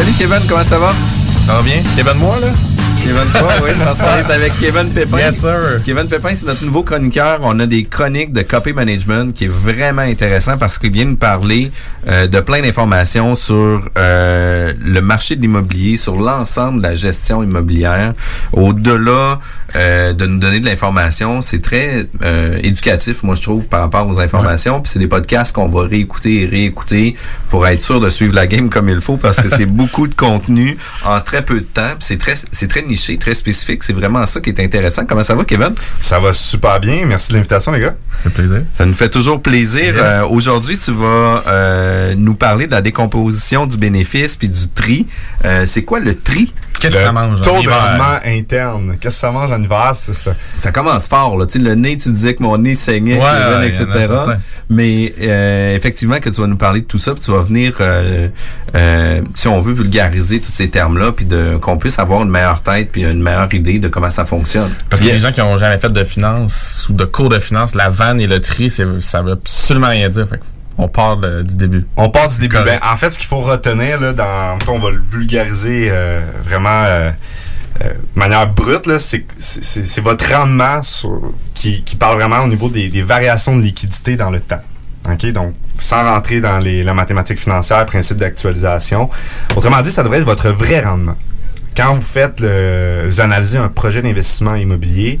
Salut Kevin, comment ça va? Ça va bien? Kevin moi, là? Kevin toi, oui, on avec Kevin Pépin. Yes, sir. Kevin Pépin, c'est notre nouveau chroniqueur. On a des chroniques de copy management qui est vraiment intéressant parce qu'il vient nous parler euh, de plein d'informations sur euh, le marché de l'immobilier, sur l'ensemble de la gestion immobilière. Au-delà euh, de nous donner de l'information, c'est très euh, éducatif, moi je trouve, par rapport aux informations. Puis c'est des podcasts qu'on va réécouter et réécouter pour être sûr de suivre la game comme il faut parce que c'est beaucoup de contenu en très peu de temps. C'est très, c'est très niché, très spécifique. C'est vraiment ça qui est intéressant. Comment ça va, Kevin? Ça va super bien. Merci de l'invitation, les gars. Ça fait plaisir. Ça nous fait toujours plaisir. Yes. Euh, Aujourd'hui, tu vas euh, nous parler de la décomposition du bénéfice puis du tri. Euh, c'est quoi le tri? Qu'est-ce que ça mange Taux de rendement interne. Qu'est-ce que ça mange en hiver, c'est ça. Ça commence fort, là. Tu sais, le nez, tu disais que mon nez saignait, Ouais, etc. en. Mais euh, effectivement, que tu vas nous parler de tout ça, puis tu vas venir, euh, euh, si on veut, vulgariser tous ces termes-là, puis de qu'on puisse avoir une meilleure tête, puis une meilleure idée de comment ça fonctionne. Parce que les gens qui ont jamais fait de finance ou de cours de finance, la vanne et le tri, ça veut absolument rien dire. Fait que on part de- du début. On part du début. Ben, en fait, ce qu'il faut retenir, là, dans, on va le vulgariser euh, vraiment euh, euh, de manière brute, là, c'est, votre rendement sur- qui, qui parle vraiment au niveau des, des variations de liquidité dans le temps. OK? Donc, sans rentrer dans les, la mathématique financière, principe d'actualisation. Autrement dit, ça devrait être votre vrai rendement. Quand vous faites le, vous analysez un projet d'investissement immobilier,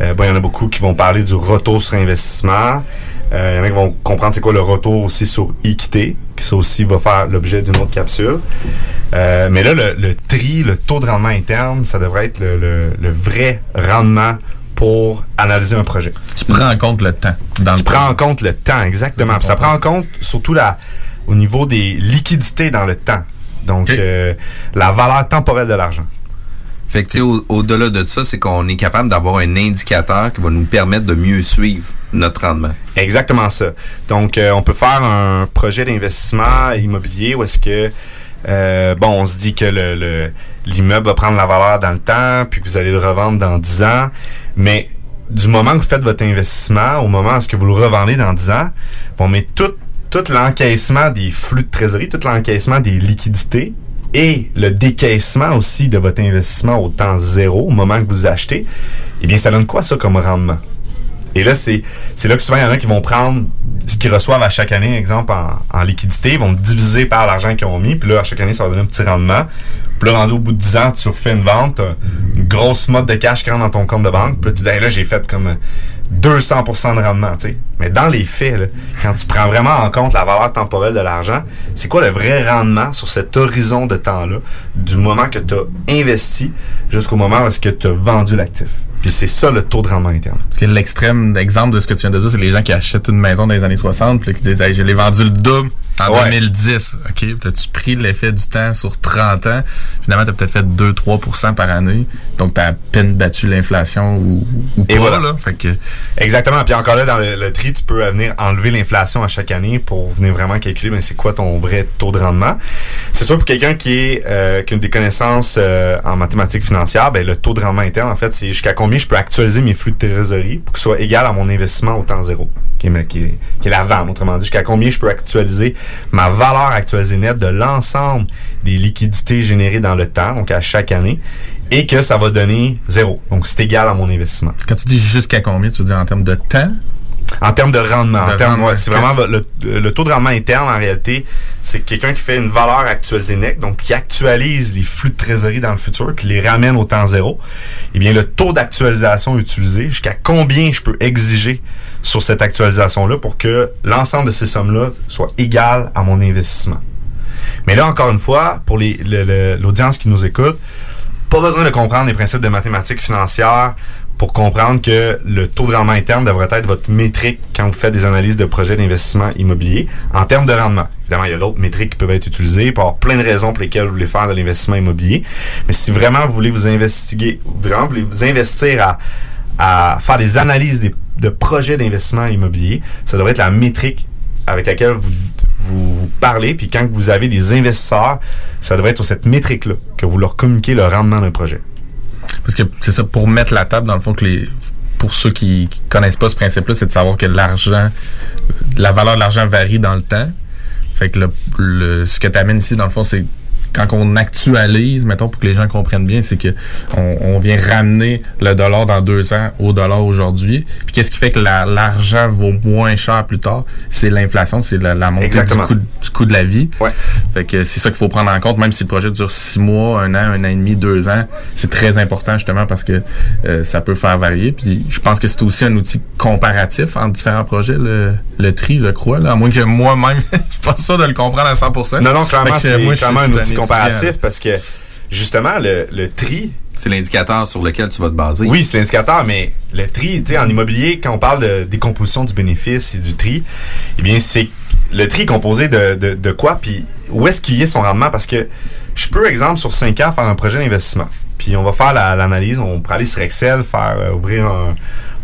euh, bon, il y en a beaucoup qui vont parler du retour sur investissement. Euh, il y en a qui vont comprendre c'est quoi le retour aussi sur équité, qui ça aussi va faire l'objet d'une autre capsule. Euh, mais là, le, le tri, le taux de rendement interne, ça devrait être le, le- le vrai rendement pour analyser un projet. Tu prends en compte le temps. Dans le Tu prends en compte le temps, exactement. Ça prend en compte surtout la, au niveau des liquidités dans le temps. Donc, euh, la valeur temporelle de l'argent. Fait que, au-delà de ça, c'est qu'on est capable d'avoir un indicateur qui va nous permettre de mieux suivre notre rendement. Exactement ça. Donc, euh, on peut faire un projet d'investissement immobilier où est-ce que, euh, bon, on se dit que le- le- l'immeuble va prendre la valeur dans le temps, puis que vous allez le revendre dans 10 ans. Mais du moment que vous faites votre investissement, au moment où est-ce que vous le revendez dans 10 ans, on met tout l'encaissement des flux de trésorerie, tout l'encaissement des liquidités et le décaissement aussi de votre investissement au temps zéro, au moment que vous achetez, eh bien, ça donne quoi ça comme rendement? Et là, c'est là que souvent, il y en a qui vont prendre ce qu'ils reçoivent à chaque année, exemple, en, liquidité, ils vont diviser par l'argent qu'ils ont mis, puis là, à chaque année, ça va donner un petit rendement. Puis là, rendu au bout de 10 ans, tu refais une vente, une grosse mode de cash qui rentre dans ton compte de banque, puis là, tu dis, Hey, là, j'ai fait comme 200% de rendement, tu sais. Mais dans les faits, quand tu prends vraiment en compte la valeur temporelle de l'argent, c'est quoi le vrai rendement sur cet horizon de temps-là, du moment que tu as investi jusqu'au moment où est-ce que tu as vendu l'actif? Puis c'est ça le taux de rendement interne. Parce que l'extrême exemple de ce que tu viens de dire, c'est les gens qui achètent une maison dans les années 60 puis qui disent hey, je l'ai vendu le double en Ouais. 2010. OK, as-tu pris l'effet du temps sur 30 ans? Finalement, tu as peut-être fait 2-3% par année. Donc, tu as à peine battu l'inflation ou, ou Et pas. voilà. Là. Fait que, Exactement. Puis encore là, dans le, le tri, tu peux venir enlever l'inflation à chaque année pour venir vraiment calculer ben, c'est quoi ton vrai taux de rendement? C'est sûr pour quelqu'un qui est euh, qui a des connaissances euh, en mathématiques financières, ben, le taux de rendement interne, en fait, c'est jusqu'à combien je peux actualiser mes flux de trésorerie pour que ce soit égal à mon investissement au temps zéro, qui est, qui est, qui est la vente, autrement dit, jusqu'à combien je peux actualiser ma valeur actualisée nette de l'ensemble des liquidités générées dans le temps, donc à chaque année, et que ça va donner zéro. Donc, c'est égal à mon investissement. quand tu dis jusqu'à combien, tu veux dire en termes de temps? En termes de rendement, De en termes, rendement. ouais, c'est vraiment le, le taux de rendement interne en réalité, c'est quelqu'un qui fait une valeur actualisée nette, donc qui actualise les flux de trésorerie dans le futur, qui les ramène au temps zéro. Eh bien, le taux d'actualisation utilisé, jusqu'à combien je peux exiger sur cette actualisation-là pour que l'ensemble de ces sommes-là soit égal à mon investissement. Mais là, encore une fois, pour l'audience qui nous écoute, pas besoin de comprendre les principes de mathématiques financières pour comprendre que le taux de rendement interne devrait être votre métrique quand vous faites des analyses de projets d'investissement immobilier en termes de rendement. Évidemment, il y a d'autres métriques qui peuvent être utilisées pour plein de raisons pour lesquelles vous voulez faire de l'investissement immobilier. Mais si vraiment vous voulez vous investiguer, vraiment vous voulez vous investir à, à faire des analyses des- de projets d'investissement immobilier, ça devrait être la métrique avec laquelle vous, vous, parlez. Puis quand vous avez des investisseurs, ça devrait être sur cette métrique-là que vous leur communiquez le rendement d'un projet. Parce que c'est ça, pour mettre la table, dans le fond, que les. Pour ceux qui, qui connaissent pas ce principe-là, c'est de savoir que l'argent, la valeur de l'argent varie dans le temps. Fait que ce que tu amènes ici, dans le fond, c'est quand on actualise, mettons, pour que les gens comprennent bien, c'est que on, on vient ramener le dollar dans deux ans au dollar aujourd'hui. Puis qu'est-ce qui fait que la- l'argent vaut moins cher plus tard? C'est l'inflation, c'est la, la montée du coût, du coût de la vie. Ouais. Fait que c'est ça qu'il faut prendre en compte, même si le projet dure six mois, un an, un an et demi, deux ans, c'est très important justement parce que euh, ça peut faire varier. Puis je pense que c'est aussi un outil comparatif entre différents projets, le, le tri, je crois, là, à moins que moi-même, je suis pas sûr de le comprendre à 100%. Non, non, clairement, que, c'est clairement un outil. Comparatif parce que justement, le, le tri, C'est l'indicateur sur lequel tu vas te baser. oui, c'est l'indicateur, mais le tri, tu sais, en immobilier, quand on parle de décomposition du bénéfice et du tri, eh bien, c'est le tri est composé de, de, de quoi, puis où est-ce qu'il y est son rendement? Parce que je peux, exemple, sur 5 ans, faire un projet d'investissement. Puis on va faire la- l'analyse, on pourrait aller sur Excel, faire euh, ouvrir un,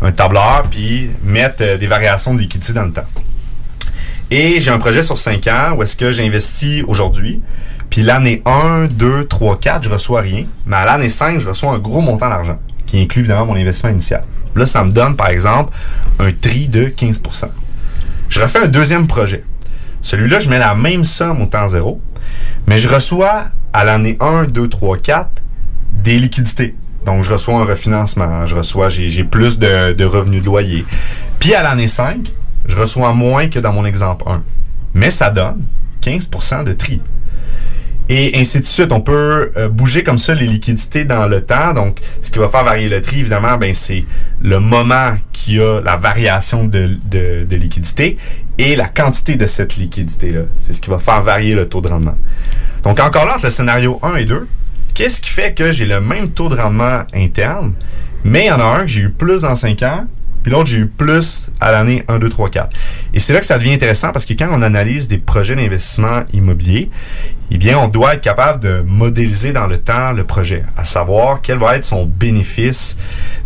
un tableur, puis mettre euh, des variations de liquidité dans le temps. Et j'ai un projet sur 5 ans où est-ce que j'investis aujourd'hui. Puis l'année 1, 2, 3, 4, je reçois rien. Mais à l'année 5, je reçois un gros montant d'argent qui inclut évidemment mon investissement initial. Là, ça me donne, par exemple, un tri de 15% Je refais un deuxième projet. Celui-là, je mets la même somme au temps zéro, mais je reçois à l'année 1, 2, 3, 4 des liquidités. Donc, je reçois un refinancement, je reçois, j'ai plus de revenus de loyer. Puis à l'année 5, je reçois moins que dans mon exemple 1. Mais ça donne 15% de tri. Et ainsi de suite, on peut euh, bouger comme ça les liquidités dans le temps. Donc, ce qui va faire varier le tri, évidemment, ben c'est le moment qui a la variation de, de, de liquidité et la quantité de cette liquidité-là. C'est ce qui va faire varier le taux de rendement. Donc, encore là, entre le scénario 1 et 2, qu'est-ce qui fait que j'ai le même taux de rendement interne, mais il y en a un que j'ai eu plus dans 5 ans, puis l'autre, j'ai eu plus à l'année 1, 2, 3, 4. Et c'est là que ça devient intéressant parce que quand on analyse des projets d'investissement immobilier, eh bien, on doit être capable de modéliser dans le temps le projet, à savoir quel va être son bénéfice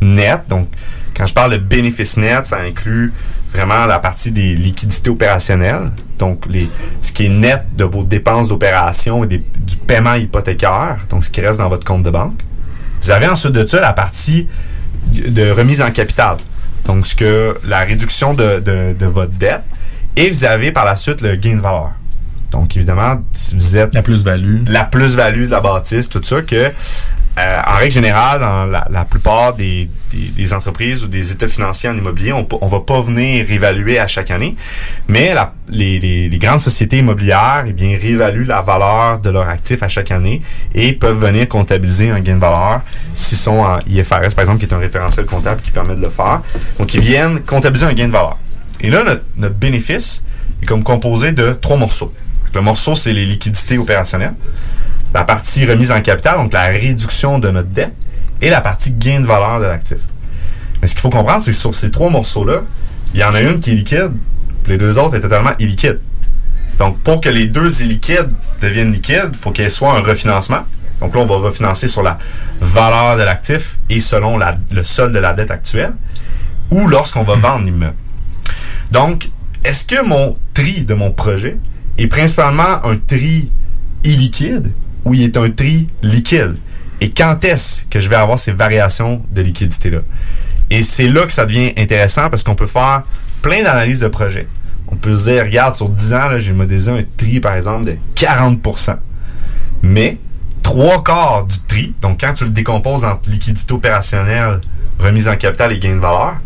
net. Donc, quand je parle de bénéfice net, ça inclut vraiment la partie des liquidités opérationnelles, donc les, ce qui est net de vos dépenses d'opération et du paiement hypothécaire, donc ce qui reste dans votre compte de banque. Vous avez ensuite de ça la partie de remise en capital. Donc, ce que la réduction de, de, de votre dette. Et vous avez par la suite le gain de valeur. Donc, évidemment, si vous êtes La plus-value. la plus-value de la bâtisse, tout ça, que euh, en règle générale, dans la, la plupart des, des, entreprises ou des états financiers en immobilier, on, on va pas venir réévaluer à chaque année, mais les, grandes sociétés immobilières, eh bien, réévaluent la valeur de leurs actifs à chaque année et peuvent venir comptabiliser un gain de valeur s'ils sont en IFRS, par exemple, qui est un référentiel comptable qui permet de le faire. Donc, ils viennent comptabiliser un gain de valeur. Et là, notre, notre bénéfice est comme composé de trois morceaux. Le morceau, c'est les liquidités opérationnelles la partie remise en capital, donc la réduction de notre dette, et la partie gain de valeur de l'actif. Mais ce qu'il faut comprendre, c'est que sur ces trois morceaux-là, il y en a une qui est liquide, puis les deux autres étaient totalement illiquides. Donc, pour que les deux illiquides deviennent liquides, il faut qu'il y soit un refinancement. Donc là, on va refinancer sur la valeur de l'actif et selon le solde de la dette actuelle, ou lorsqu'on va vendre l'immeuble. Donc, est-ce que mon tri de mon projet est principalement un tri illiquide ou il est un tri liquide? Et quand est-ce que je vais avoir ces variations de liquidité-là? Et c'est là que ça devient intéressant parce qu'on peut faire plein d'analyses de projet. On peut se dire, regarde, sur 10 ans, j'ai modélisé un tri, par exemple, de 40% Mais, trois quarts du tri, donc quand tu le décomposes entre liquidité opérationnelle, remise en capital et gain de valeur,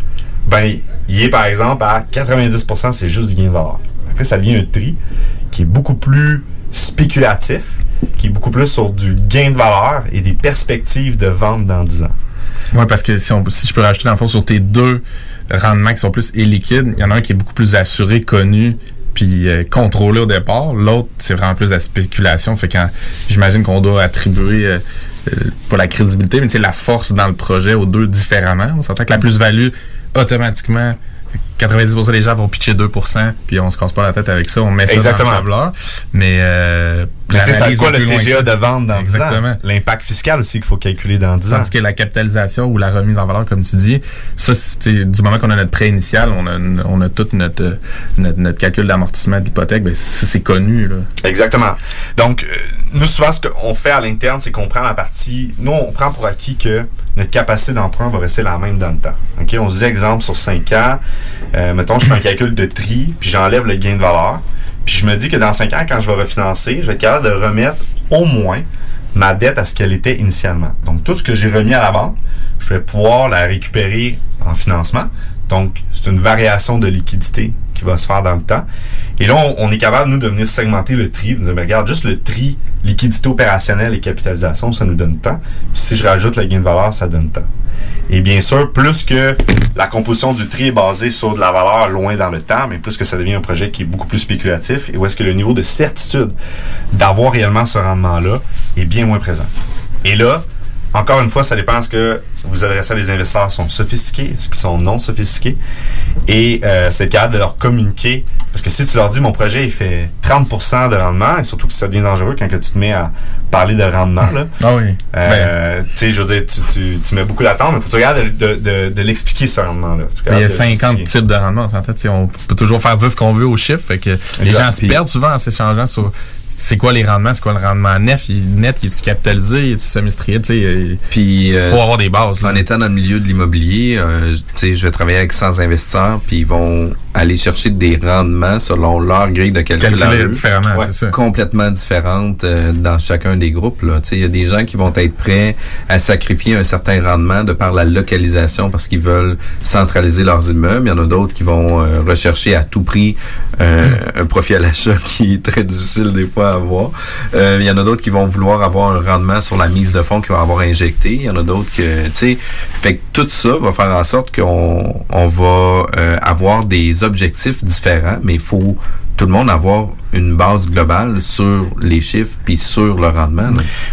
ben, il est, par exemple, à 90% c'est juste du gain de valeur. Après, ça devient un tri qui est beaucoup plus spéculatif, qui est beaucoup plus sur du gain de valeur et des perspectives de vente dans 10 ans. Oui, parce que si, on, si je peux rajouter dans le fond sur tes deux rendements qui sont plus illiquides, il y en a un qui est beaucoup plus assuré, connu, puis euh, contrôlé au départ. L'autre, c'est vraiment plus de la spéculation. Fait quand j'imagine qu'on doit attribuer euh, euh, pas la crédibilité, mais la force dans le projet aux deux différemment. On s'entend que la plus-value automatiquement 90% des gens vont pitcher 2%, puis on se casse pas la tête avec ça, on met ça Exactement. dans le tableur. Mais, euh, Mais tu sais, c'est quoi le TGA de vente dans 10 ans? Exactement. L'impact fiscal aussi qu'il faut calculer dans 10 ans. Tandis que la capitalisation ou la remise en valeur, comme tu dis, ça, c'est du moment qu'on a notre prêt initial, on a, on a tout notre, notre, notre calcul d'amortissement de l'hypothèque, ben, ça, c'est connu, là. Exactement. Donc, euh, nous, souvent, ce qu'on fait à l'interne, c'est qu'on prend la partie... Nous, on prend pour acquis que notre capacité d'emprunt va rester la même dans le temps. OK? On se dit, exemple, sur 5 ans, euh, mettons, je fais un calcul de tri, puis j'enlève le gain de valeur, puis je me dis que dans 5 ans, quand je vais refinancer, je vais être capable de remettre au moins ma dette à ce qu'elle était initialement. Donc, tout ce que j'ai remis à la banque, je vais pouvoir la récupérer en financement. Donc, c'est une variation de liquidité qui va se faire dans le temps. Et là, on, est capable, nous, de venir segmenter le tri, de dire, ben, regarde, juste le tri, liquidité opérationnelle et capitalisation, ça nous donne temps. Puis si je rajoute le gain de valeur, ça donne temps. Et bien sûr, plus que la composition du tri est basée sur de la valeur loin dans le temps, mais plus que ça devient un projet qui est beaucoup plus spéculatif et où est-ce que le niveau de certitude d'avoir réellement ce rendement-là est bien moins présent. Et là, encore une fois, ça dépend ce que vous adressez à des investisseurs sont sophistiqués, est-ce qu'ils sont non sophistiqués, et euh, c'est capable de leur communiquer. Parce que si tu leur dis mon projet il fait 30% de rendement, et surtout que ça devient dangereux quand que tu te mets à parler de rendement, là. Ah oui. Ben, Euh, tu sais, je veux dire, tu, tu, tu mets beaucoup d'attente, mais faut que tu regardes de, de, de, de l'expliquer ce rendement-là. Ben, il y a regardes de 50 justifier. types de rendements. On peut toujours faire dire ce qu'on veut aux chiffres. Fait que les gens se perdent souvent en s'échangeant sur c'est quoi les rendements, c'est quoi le rendement net, il, net, il est capitalisé, il est semestriel, tu sais. Il Puis, euh, faut avoir des bases. là. en étant dans le milieu de l'immobilier, euh, tu sais, je vais travailler avec 100 investisseurs, puis ils vont aller chercher des rendements selon leur grille de calcul à Calculer eux. différemment, Ouais. c'est ça. complètement différentes euh, dans chacun des groupes. là. Tu sais, Il y a des gens qui vont être prêts à sacrifier un certain rendement de par la localisation parce qu'ils veulent centraliser leurs immeubles. Il y en a d'autres qui vont euh, rechercher à tout prix euh, un profit à l'achat qui est très difficile des fois Euh, il y en a d'autres qui vont vouloir avoir un rendement sur la mise de fonds qu'ils vont avoir injecté. Il y en a d'autres que, tu sais, fait que tout ça va faire en sorte qu'on on va euh, avoir des objectifs différents, mais il faut tout le monde avoir une base globale sur les chiffres puis sur le rendement.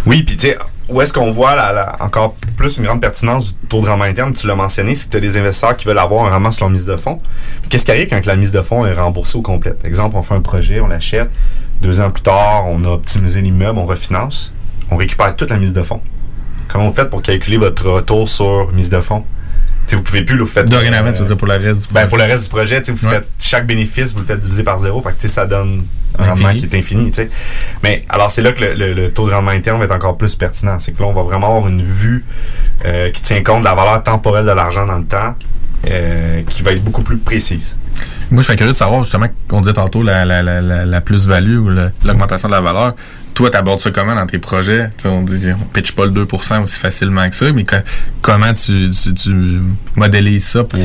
Oui, puis tu sais, où est-ce qu'on voit encore plus une grande pertinence du taux de rendement interne, tu l'as mentionné, c'est que tu as des investisseurs qui veulent avoir un rendement sur leur mise de fonds. Qu'est-ce qui arrive quand la mise de fonds est remboursée au complet? Exemple, on fait un projet, on l'achète, deux ans plus tard, on a optimisé l'immeuble, on refinance, on récupère toute la mise de fonds. Comment vous faites pour calculer votre retour sur mise de fonds? Tu sais, vous pouvez plus, là, vous faites... Dorénavant, euh, tu veux dire pour le reste du ben, pour le reste du projet, vous Ouais. faites chaque bénéfice, vous le faites diviser par zéro. Fait que, ça donne un Infini. rendement qui est infini. Mais, alors, c'est là que le, le- le taux de rendement interne va être encore plus pertinent. C'est que là, on va vraiment avoir une vue euh, qui tient compte de la valeur temporelle de l'argent dans le temps, euh, qui va être beaucoup plus précise. Moi, je serais curieux de savoir, justement, qu'on disait tantôt la, la, la, plus-value ou l'augmentation de la valeur. Toi, tu abordes ça comment dans tes projets? On dit, on pitch pas le 2% aussi facilement que ça, mais co- comment tu, tu, tu modélises ça pour,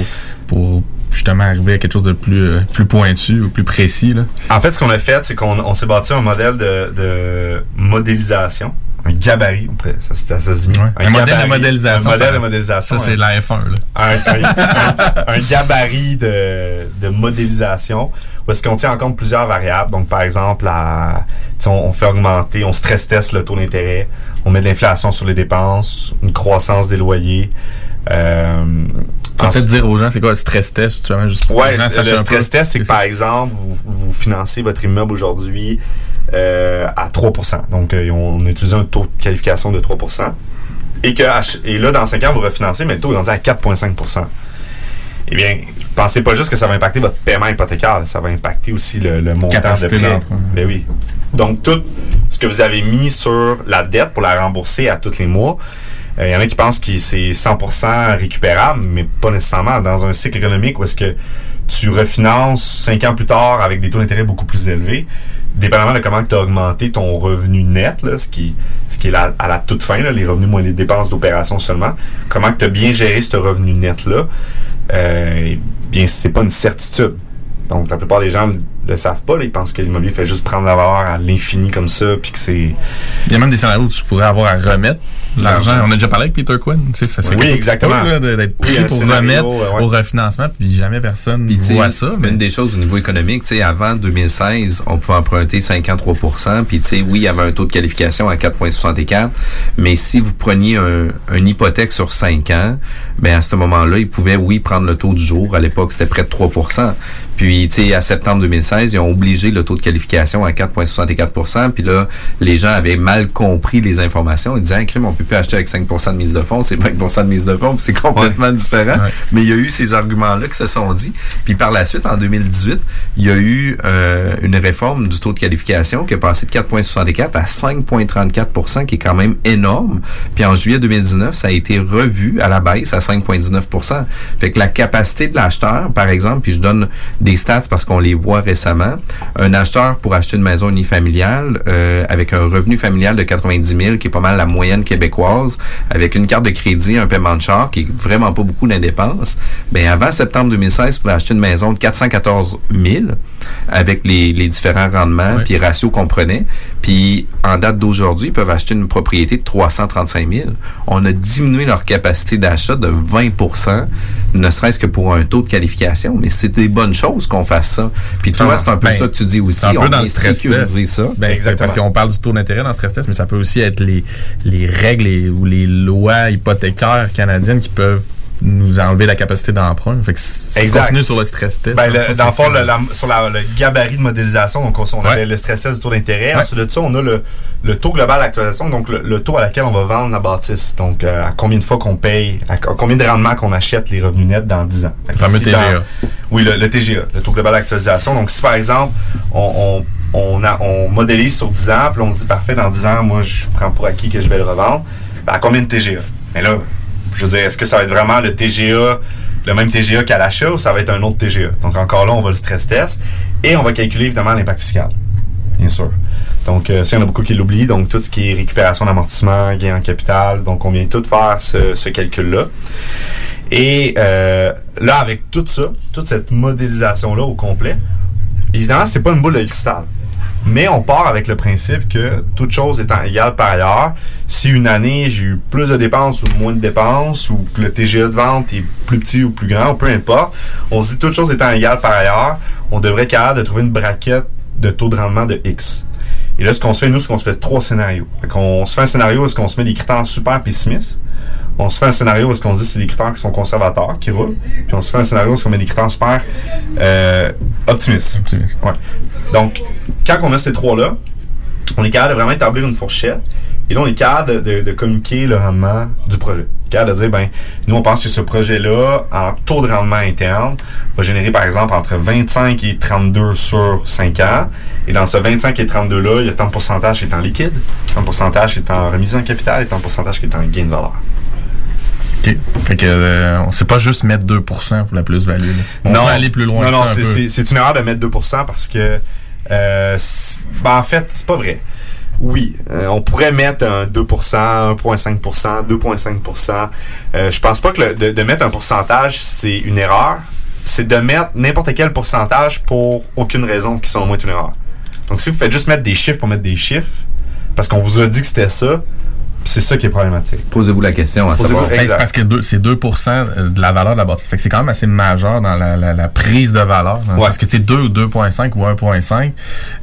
pour justement arriver à quelque chose de plus, euh, plus pointu ou plus précis? Là? En fait, ce qu'on a fait, c'est qu'on on s'est bâti un modèle de, de modélisation, un gabarit, ça, ça, ça se dit. Ouais. Un modèle de modélisation, Un modèle ça- de modélisation. Ça, c'est hein. la F1. Là. un, un- gabarit de, de modélisation où est-ce qu'on tient en compte plusieurs variables. Donc, par exemple, sais, on, on fait augmenter, on stress test le taux d'intérêt, on met de l'inflation sur les dépenses, une croissance des loyers. Euh, Tu peut-être dire aux gens, c'est quoi le stress test? Tu vois, juste pour Ouais, le un stress peu. test, c'est que par exemple, vous, vous financez votre immeuble aujourd'hui euh, à 3 Donc, euh, on a utilisé un taux de qualification de 3 et, que, et là, dans 5 ans, vous refinancez, mais le taux est rendu à 4,5 Eh bien, pensez pas juste que ça va impacter votre paiement hypothécaire, ça va impacter aussi le, le montant Capacité de prêt. Ben oui. Donc, tout ce que vous avez mis sur la dette pour la rembourser à tous les mois, il y en a qui pensent que c'est 100% récupérable, mais pas nécessairement. Dans un cycle économique où est-ce que tu refinances 5 ans plus tard avec des taux d'intérêt beaucoup plus élevés, dépendamment de comment tu as augmenté ton revenu net, là, ce qui, ce qui est à la toute fin, les revenus moins les dépenses d'opération seulement, comment tu as bien géré ce revenu net-là, euh, eh bien, c'est pas une certitude. Donc, la plupart des gens le savent pas. là. ils pensent que l'immobilier fait juste prendre la valeur à l'infini comme ça, puis que c'est... Il y a même des scénarios où tu pourrais avoir à remettre l'argent. On a déjà parlé avec Peter Quinn. Tu sais, ça, c'est Oui, exactement. de- d'être Oui, pris un pour scénario, remettre ouais. au refinancement, puis jamais personne Puis, voit ça. Mais Une des choses au niveau économique, tu sais, avant 2016, on pouvait emprunter 53% Puis, tu sais, oui, il y avait un taux de qualification à 4,64 mais si vous preniez un, une hypothèque sur 5 ans, ben à ce moment-là, ils pouvaient, oui, prendre le taux du jour. À l'époque, c'était près de 3% Puis, tu sais, à septembre 2016, ils ont obligé le taux de qualification à 4,64 Puis là, les gens avaient mal compris les informations. Ils disaient, ah, crime, on peut plus acheter avec 5 de mise de fonds, c'est 20 de mise de fonds, c'est complètement différent. Ouais. Mais il y a eu ces arguments-là qui se sont dit. Puis par la suite, en 2018, il y a eu euh, une réforme du taux de qualification qui est passé de 4,64 à 5,34 qui est quand même énorme. Puis en juillet 2019, ça a été revu à la baisse à 5,19 Fait que la capacité de l'acheteur, par exemple, puis je donne des stats parce qu'on les voit récemment, un acheteur pour acheter une maison unifamiliale euh, avec un revenu familial de 90 000, qui est pas mal la moyenne québécoise, avec une carte de crédit, un paiement de char, qui est vraiment pas beaucoup d'indépenses, ben avant septembre 2016, vous pouvez acheter une maison de 414 000 avec les, les différents rendements puis ratios qu'on prenait. Puis en date d'aujourd'hui, ils peuvent acheter une propriété de 335 000. On a diminué leur capacité d'achat de 20% ne serait-ce que pour un taux de qualification. Mais c'est des bonnes choses qu'on fasse ça. Puis toi, c'est un peu Ben, ça que tu dis aussi. Un peu on dans le stress test. ça. Ben, Exactement. parce qu'on parle du taux d'intérêt dans le stress test, mais ça peut aussi être les, les règles et- ou les lois hypothécaires canadiennes qui peuvent nous enlever la capacité d'emprunt. Fait que si tu Exact. continues sur le stress test. Ben, dans le- fond, dans le c'est fond, ça. le- la- sur la- le gabarit de modélisation, donc on, on Ouais. avait le stress test du taux d'intérêt. Ouais. Ensuite de ça, on a le, le taux global d'actualisation, donc le, le taux à laquelle on va vendre la bâtisse. Donc, euh, à combien de fois qu'on paye, à, co- combien de rendement qu'on achète les revenus nets dans 10 ans. Que fameux si TGA. dans- oui, le, le TGA, le taux global d'actualisation. Donc, si par exemple, on, on, on, a- on modélise sur 10 ans, puis on se dit, parfait, dans 10 ans, moi, je prends pour acquis que je vais le revendre, ben, à combien de TGA? Mais là, je veux dire, est-ce que ça va être vraiment le TGA, le même TGA qu'à l'achat ou ça va être un autre TGA? Donc, encore là, on va le stress test et on va calculer évidemment l'impact fiscal. Bien sûr. Donc, euh, ça, il y en a beaucoup qui l'oublient. Donc, tout ce qui est récupération d'amortissement, gain en capital. Donc, on vient tout faire ce, calcul-là. Et euh, là, avec tout ça, toute cette modélisation-là au complet, évidemment, c'est pas une boule de cristal. Mais on part avec le principe que toute chose étant égale par ailleurs, si une année j'ai eu plus de dépenses ou moins de dépenses, ou que le TGA de vente est plus petit ou plus grand, ou peu importe, on se dit toute chose étant égale par ailleurs, on devrait être capable de trouver une braquette de taux de rendement de X. Et là, ce qu'on se fait, nous, c'est qu'on se fait trois scénarios. Fait qu'on se fait un scénario où est-ce qu'on se met des critères super pessimistes. On se fait un scénario où est-ce qu'on se dit que c'est des critères qui sont conservateurs, qui roulent. Puis on se fait un scénario où est-ce qu'on met des critères super euh, optimistes. Optimiste. Ouais. Donc, quand on a ces trois-là, on est capable de vraiment établir une fourchette. Et là, on est capable de, de- de communiquer le rendement du projet. Capable de dire, ben, nous, on pense que ce projet-là, en taux de rendement interne, va générer, par exemple, entre 25 et 32 sur 5 ans. Et dans ce 25 et 32-là, il y a tant de pourcentage qui est en liquide, tant de pourcentage qui est en remise en capital et tant de pourcentage qui est en gain de valeur. OK. Fait que, euh, sait pas juste mettre 2% pour la plus-value. là. On va aller plus loin Non, non, c'est- c'est c'est une erreur de mettre 2% parce que, euh, c'est- ben, en fait, c'est pas vrai. Oui, euh, on pourrait mettre un 2%, 1,5%, 2,5%. Euh, je pense pas que le- de, de mettre un pourcentage, c'est une erreur. C'est de mettre n'importe quel pourcentage pour aucune raison qui, selon moi, est une erreur. Donc, si vous faites juste mettre des chiffres pour mettre des chiffres, parce qu'on vous a dit que c'était ça, c'est ça qui est problématique. Posez-vous la question à Posez-vous- savoir. Ben, c'est Exact. parce que deux- c'est 2% de la valeur de la bâtisse. Fait que c'est quand même assez majeur dans la, la- la prise de valeur. Ouais. sens que c'est 2 ou 2.5 ou 1.5,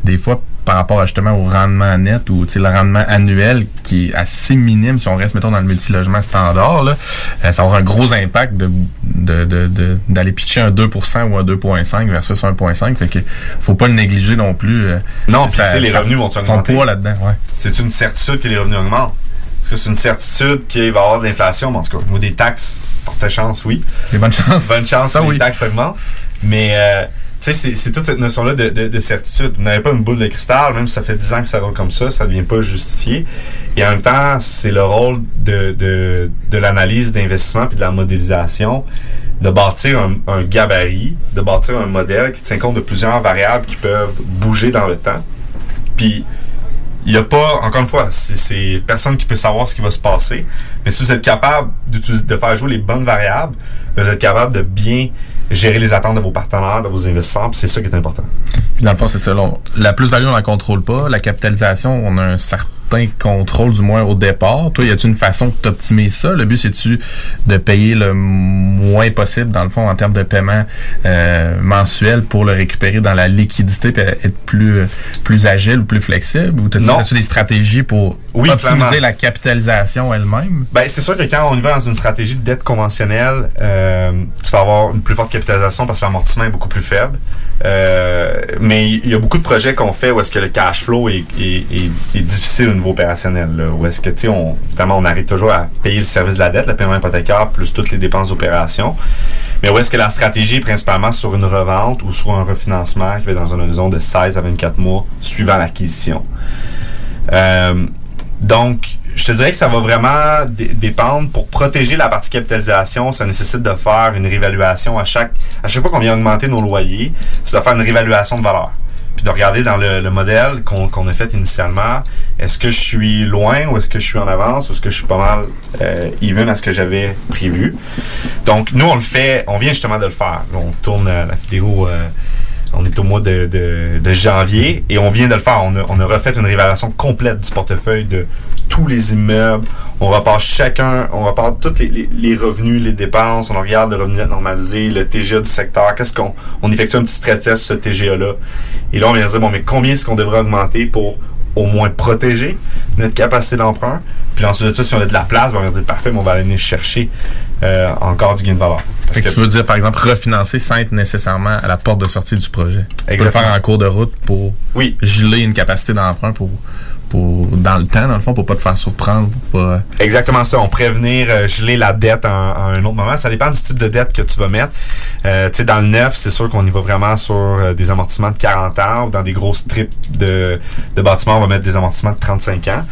des fois par rapport justement au rendement net ou tu sais, le rendement annuel qui est assez minime si on reste mettons dans le multilogement standard là, euh, ça avoir un gros impact de de, de, de- d'aller pitcher un 2% ou un 2.5 versus un 1.5. Fait que faut pas le négliger non plus. euh, Non, c'est puis les revenus vont Son augmenter. poids là-dedans, ouais. C'est une certitude que les revenus augmentent. Est-ce que c'est une certitude qu'il va y avoir de l'inflation? Bon, en tout cas, niveau des taxes, forte chance, oui. Les bonnes chances. Bonne chance que oui. les taxes augmentent. Mais, euh, tu sais, c'est- c'est toute cette notion-là de, de- de certitude. Vous n'avez pas une boule de cristal, même si ça fait 10 ans que ça roule comme ça, ça ne devient pas justifié. Et en même temps, c'est le rôle de, de, de l'analyse d'investissement puis de la modélisation de bâtir un, un gabarit, de bâtir un modèle qui tient compte de plusieurs variables qui peuvent bouger dans le temps. Puis, il n'y a pas, encore une fois, c'est- personne qui peut savoir ce qui va se passer. Mais si vous êtes capable de faire jouer les bonnes variables, ben, vous êtes capable de bien gérer les attentes de vos partenaires, de vos investisseurs, c'est ça qui est important. Puis dans le fond, c'est ça. la plus-value, on la contrôle pas. La capitalisation, on a un certain contrôle, du moins au départ. Toi, y a-t-il une façon de t'optimiser ça? Le but, c'est-tu de payer le moins possible, dans le fond, en termes de paiement euh, mensuel pour le récupérer dans la liquidité puis être plus, plus agile ou plus flexible? Ou as-tu des stratégies pour Oui, optimiser clairement. la capitalisation elle-même? Ben, c'est sûr que quand on y va dans une stratégie de dette conventionnelle, euh, tu vas avoir une plus forte capitalisation parce que l'amortissement est beaucoup plus faible. Euh, mais il y a beaucoup de projets qu'on fait où est-ce que le cash flow est, est- est- est difficile niveau opérationnel. Où est-ce que, tu sais, on, évidemment, on arrive toujours à payer le service de la dette, le paiement hypothécaire, plus toutes les dépenses d'opération. Mais où est-ce que la stratégie est principalement sur une revente ou sur un refinancement qui va être dans un horizon de 16 à 24 mois suivant l'acquisition. Euh, donc, je te dirais que ça va vraiment dé- dépendre. Pour protéger la partie capitalisation, ça nécessite de faire une réévaluation à chaque à chaque fois qu'on vient augmenter nos loyers, c'est de faire une réévaluation de valeur. Puis de regarder dans le, le modèle qu'on qu'on a fait initialement, est-ce que je suis loin ou est-ce que je suis en avance ou est-ce que je suis pas mal euh, even à ce que j'avais prévu? Donc, nous, on le fait, on vient justement de le faire. On tourne euh, la vidéo euh, on est au mois de, de- de janvier et on vient de le faire. On a, on a refait une révélation complète du portefeuille de tous les immeubles. On repart chacun, on repart tous les, les- les revenus, les dépenses. On regarde le revenu net normalisé, le TGA du secteur. Qu'est-ce qu'on on effectue un petit stress test sur ce TGA-là. Et là, on vient de dire, bon, mais combien est-ce qu'on devrait augmenter pour au moins protéger notre capacité d'emprunt? Puis ensuite de ça, si on a de la place, ben, on va dire, parfait, mais on va aller chercher euh, encore du gain de valeur. Parce que que- tu veux dire, par exemple, refinancer sans être nécessairement à la porte de sortie du projet. Tu peux le Exactement. faire en cours de route pour oui, geler une capacité d'emprunt pour, pour dans le temps, dans le fond, pour pas te faire surprendre, pour pas... Exactement ça. On pourrait venir euh, geler la dette à un, à un autre moment. Ça dépend du type de dette que tu vas mettre. Euh, tu sais, dans le neuf, c'est sûr qu'on y va vraiment sur euh, des amortissements de 40 ans ou dans des grosses strips de, de bâtiments, on va mettre des amortissements de 35 ans.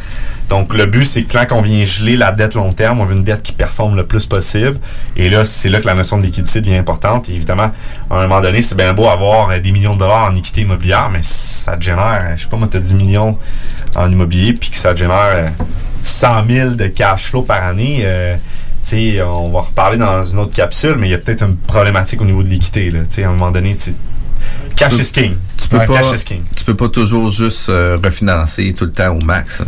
Donc, le but, c'est que quand on vient geler la dette long terme, on veut une dette qui performe le plus possible. Et là, c'est là que la notion de liquidité devient importante. Et évidemment, à un moment donné, c'est bien beau avoir euh, des millions de dollars en équité immobilière, mais ça te génère, euh, je sais pas moi, tu as 10 millions en immobilier, puis que ça te génère euh, 100 000 de cash flow par année. euh, tu sais, on va reparler dans une autre capsule, mais il y a peut-être une problématique au niveau de l'équité. là. Tu sais, à un moment donné, c'est- cash Tu peux- is king. Tu peux, Ouais, pas, cash is king. tu peux pas toujours juste euh, refinancer tout le temps au max. hein.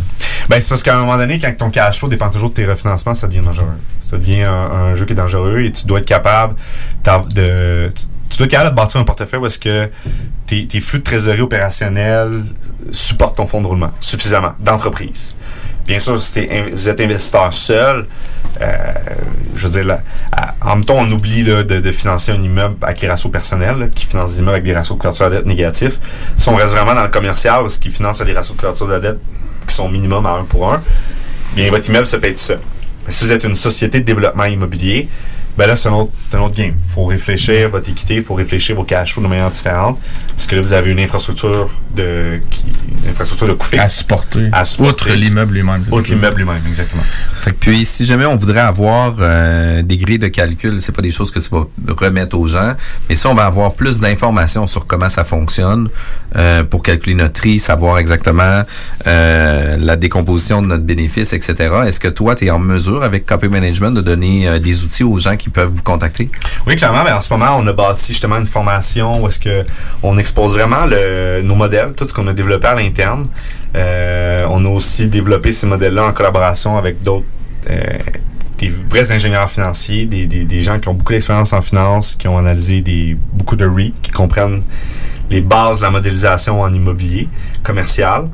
Ben, c'est parce qu'à un moment donné, quand ton cash flow dépend toujours de tes refinancements, ça devient dangereux. Ça devient un, jeu qui est dangereux et tu dois être capable de. Tu, dois être capable de bâtir un portefeuille où est-ce que tes, flux de trésorerie opérationnels supportent ton fonds de roulement suffisamment d'entreprise. Bien sûr, si vous êtes investisseur seul, euh, je veux dire, là, en même temps, on oublie de, financer un immeuble avec les ratios personnels, qui finance des immeubles avec des ratios de couverture de la dette négatifs. Si on reste vraiment dans le commercial, ce qui finance à des ratios de couverture de la dette qui sont minimum à 1 pour 1, bien, votre immeuble se paye tout seul. Mais si vous êtes une société de développement immobilier, ben là, c'est un autre, un autre game. Il faut réfléchir votre équité, il faut réfléchir vos cash flows de manière différente. Parce que là, vous avez une infrastructure de, qui, une infrastructure de coût fixe. à supporter. À supporter. Outre l'immeuble lui-même. Outre l'immeuble lui-même, exactement. Fait que puis si jamais on voudrait avoir euh, des grilles de calcul, c'est pas des choses que tu vas remettre aux gens, mais si on va avoir plus d'informations sur comment ça fonctionne euh, pour calculer notre tri, savoir exactement euh, la décomposition de notre bénéfice, etc. Est-ce que toi, tu es en mesure avec Copy Management de donner des outils aux gens qui peuvent vous contacter? Oui, clairement, en ce moment, on a bâti justement une formation où est-ce on expose vraiment nos modèles, tout ce qu'on a développé à l'interne. Euh, on a aussi développé ces modèles-là en collaboration avec d'autres euh, des vrais ingénieurs financiers, des, des, des gens qui ont beaucoup d'expérience en finance, qui ont analysé des beaucoup de REIT, qui comprennent les bases de la modélisation en immobilier commercial.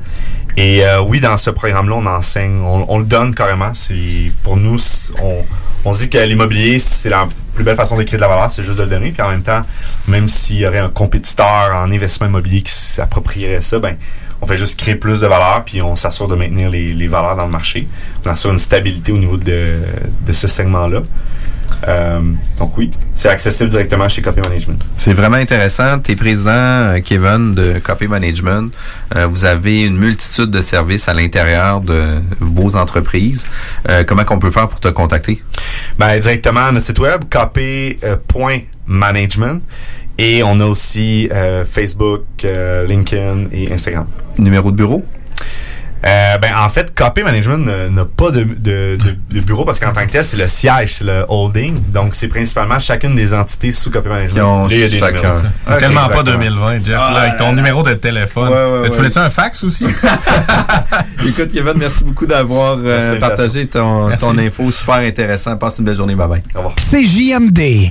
Et euh, oui, dans ce programme-là, on enseigne, on, le donne carrément. C'est pour nous, on, on dit que l'immobilier, c'est la plus belle façon de créer de la valeur, c'est juste de le donner. Puis en même temps, même s'il y aurait un compétiteur en investissement immobilier qui s'approprierait ça, ben on fait juste créer plus de valeur, puis on s'assure de maintenir les, valeurs dans le marché. On assure une stabilité au niveau de, ce segment-là. Euh, donc oui, c'est accessible directement chez Copy Management. C'est vraiment intéressant. Tu es président, euh, Kevin, de Copy Management. Euh, vous avez une multitude de services à l'intérieur de vos entreprises. Comment qu'on peut faire pour te contacter? Ben, directement à notre site web, copy.management. Et on a aussi euh, Facebook, euh, LinkedIn et Instagram. Numéro de bureau? Euh, ben en fait, Copy Management n'a pas de, de, de, de, bureau parce qu'en tant que tel, c'est le siège, c'est le holding. Donc c'est principalement chacune des entités sous Copy Management. il y a des chacun. numéros. Okay, tellement exactement. pas 2020, Jeff, ah, là, avec ton numéro de téléphone. Ouais, ouais, tu voulais-tu un fax aussi? Écoute, Kevin, merci beaucoup d'avoir euh, partagé ton, ton info. Super intéressant. Passe une belle journée. Bye bye. Au revoir. C'est JMD.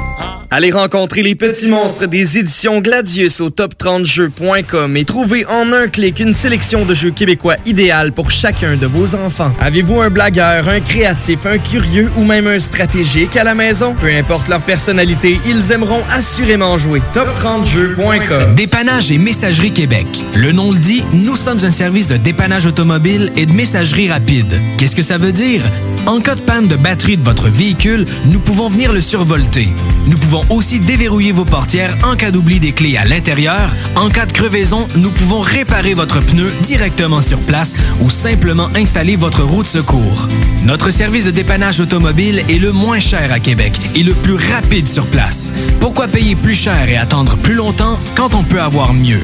Allez rencontrer les petits monstres des éditions Gladius au top30jeux.com et trouvez en un clic une sélection de jeux québécois idéal pour chacun de vos enfants. Avez-vous un blagueur, un créatif, un curieux ou même un stratégique à la maison? Peu importe leur personnalité, ils aimeront assurément jouer. Top30jeux.com Dépannage et Messagerie Québec. Le nom le dit, nous sommes un service de dépannage automobile et de messagerie rapide. Qu'est-ce que ça veut dire? En cas de panne de batterie de votre véhicule, nous pouvons venir le survolter. Aussi déverrouiller vos portières en cas d'oubli des clés à l'intérieur. En cas de crevaison, nous pouvons réparer votre pneu directement sur place ou simplement installer votre roue de secours. Notre service de dépannage automobile est le moins cher à Québec et le plus rapide sur place. Pourquoi payer plus cher et attendre plus longtemps quand on peut avoir mieux?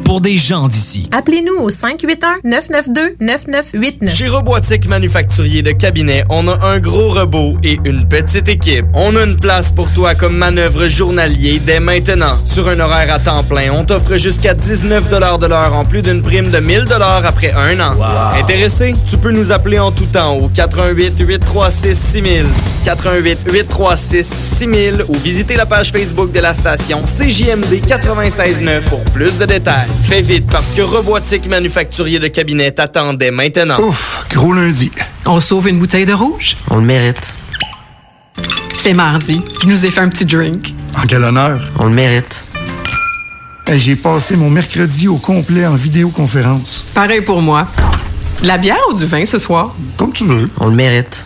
pour des gens d'ici. Appelez-nous au 581-992-9989. Chez Robotique Manufacturier de Cabinet, on a un gros robot et une petite équipe. On a une place pour toi comme manœuvre journalier dès maintenant. Sur un horaire à temps plein, on t'offre jusqu'à 19 de l'heure en plus d'une prime de 1000 après un an. Wow. Intéressé? Tu peux nous appeler en tout temps au 88 836 6000, 88 836 6000 ou visiter la page Facebook de la station CJMD 969 pour plus de détails. Fais vite parce que Robotique Manufacturier de Cabinet t'attendait maintenant. Ouf, gros lundi. On sauve une bouteille de rouge? On le mérite. C'est mardi. Je nous ai fait un petit drink. En quel honneur? On le mérite. Hey, J'ai passé mon mercredi au complet en vidéoconférence. Pareil pour moi. De la bière ou du vin ce soir? Comme tu veux. On le mérite.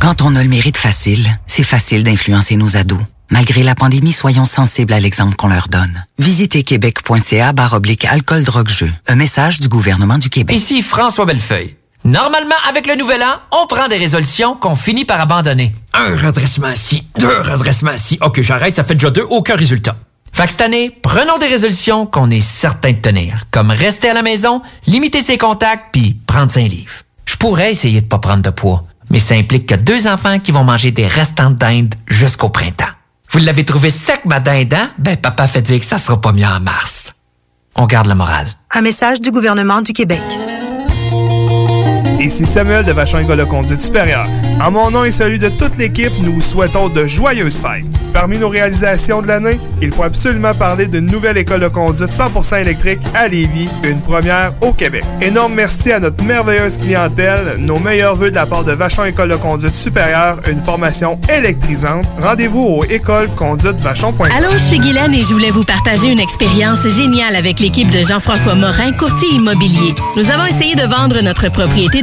Quand on a le mérite facile, c'est facile d'influencer nos ados. Malgré la pandémie, soyons sensibles à l'exemple qu'on leur donne. Visitez québec.ca barre oblique alcool drogue jeu. Un message du gouvernement du Québec. Ici François Bellefeuille. Normalement, avec le nouvel an, on prend des résolutions qu'on finit par abandonner. Un redressement ici, deux redressements ici. Ok, j'arrête, ça fait déjà deux, aucun résultat. Fait que cette année, prenons des résolutions qu'on est certain de tenir, comme rester à la maison, limiter ses contacts, puis prendre un livre. Je pourrais essayer de pas prendre de poids, mais ça implique que deux enfants qui vont manger des restants de dinde jusqu'au printemps. Vous l'avez trouvé sec, ma dinde, hein? Ben, papa fait dire que ça sera pas mieux en mars. On garde le moral. Un message du gouvernement du Québec. Ici Samuel de Vachon École de Conduite Supérieure. En mon nom et celui de toute l'équipe, nous vous souhaitons de joyeuses fêtes. Parmi nos réalisations de l'année, il faut absolument parler d'une nouvelle école de conduite 100% électrique à Lévis, une première au Québec. Énorme merci à notre merveilleuse clientèle, nos meilleurs voeux de la part de Vachon École de Conduite Supérieure, une formation électrisante. Rendez-vous au écoleconduitevachon.com. Allô, je suis Guylaine et je voulais vous partager une expérience géniale avec l'équipe de Jean-François Morin, courtier immobilier. Nous avons essayé de vendre notre propriété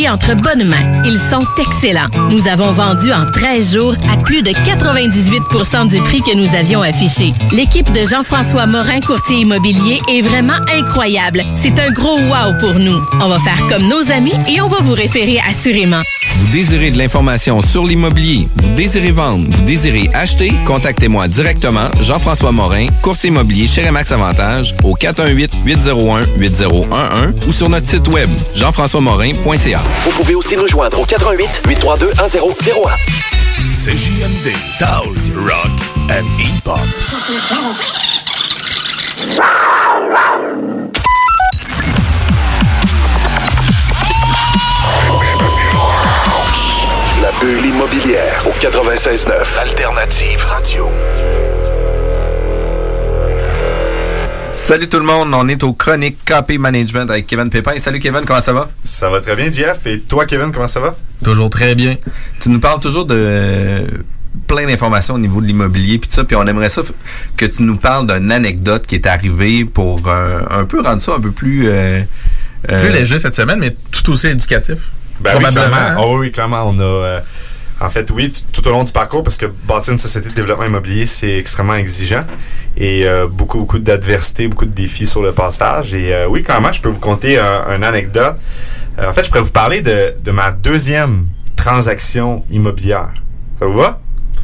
entre bonnes mains. Ils sont excellents. Nous avons vendu en 13 jours à plus de 98 du prix que nous avions affiché. L'équipe de Jean-François Morin, courtier immobilier, est vraiment incroyable. C'est un gros wow pour nous. On va faire comme nos amis et on va vous référer assurément. Vous désirez de l'information sur l'immobilier, vous désirez vendre, vous désirez acheter, contactez-moi directement, Jean-François Morin, courtier immobilier chez Remax Avantage, au 418-801-8011 ou sur notre site web, jean-françois-morin.ca. Vous pouvez aussi nous joindre au 88 832 1001. CJMD, Talk, Rock and Hip-Hop. La bulle immobilière au 96.9 Alternative Radio. Salut tout le monde, on est au Chronique KP Management avec Kevin Pépin. Salut Kevin, comment ça va? Ça va très bien, Jeff. Et toi, Kevin, comment ça va? Toujours très bien. Tu nous parles toujours de euh, plein d'informations au niveau de l'immobilier puis tout ça, puis on aimerait ça que tu nous parles d'une anecdote qui est arrivée pour euh, un peu rendre ça un peu plus... euh, euh, Plus léger cette semaine, mais tout aussi éducatif. Ben oui, Probablement. clairement. hein? Oh oui, clairement, on a. en fait, oui, tout au long du parcours, parce que bâtir une société de développement immobilier, c'est extrêmement exigeant et euh, beaucoup, beaucoup d'adversité, beaucoup de défis sur le passage. Et euh, oui, quand même, je peux vous conter un- une anecdote. Euh, en fait, je pourrais vous parler de, de ma deuxième transaction immobilière. Ça vous va?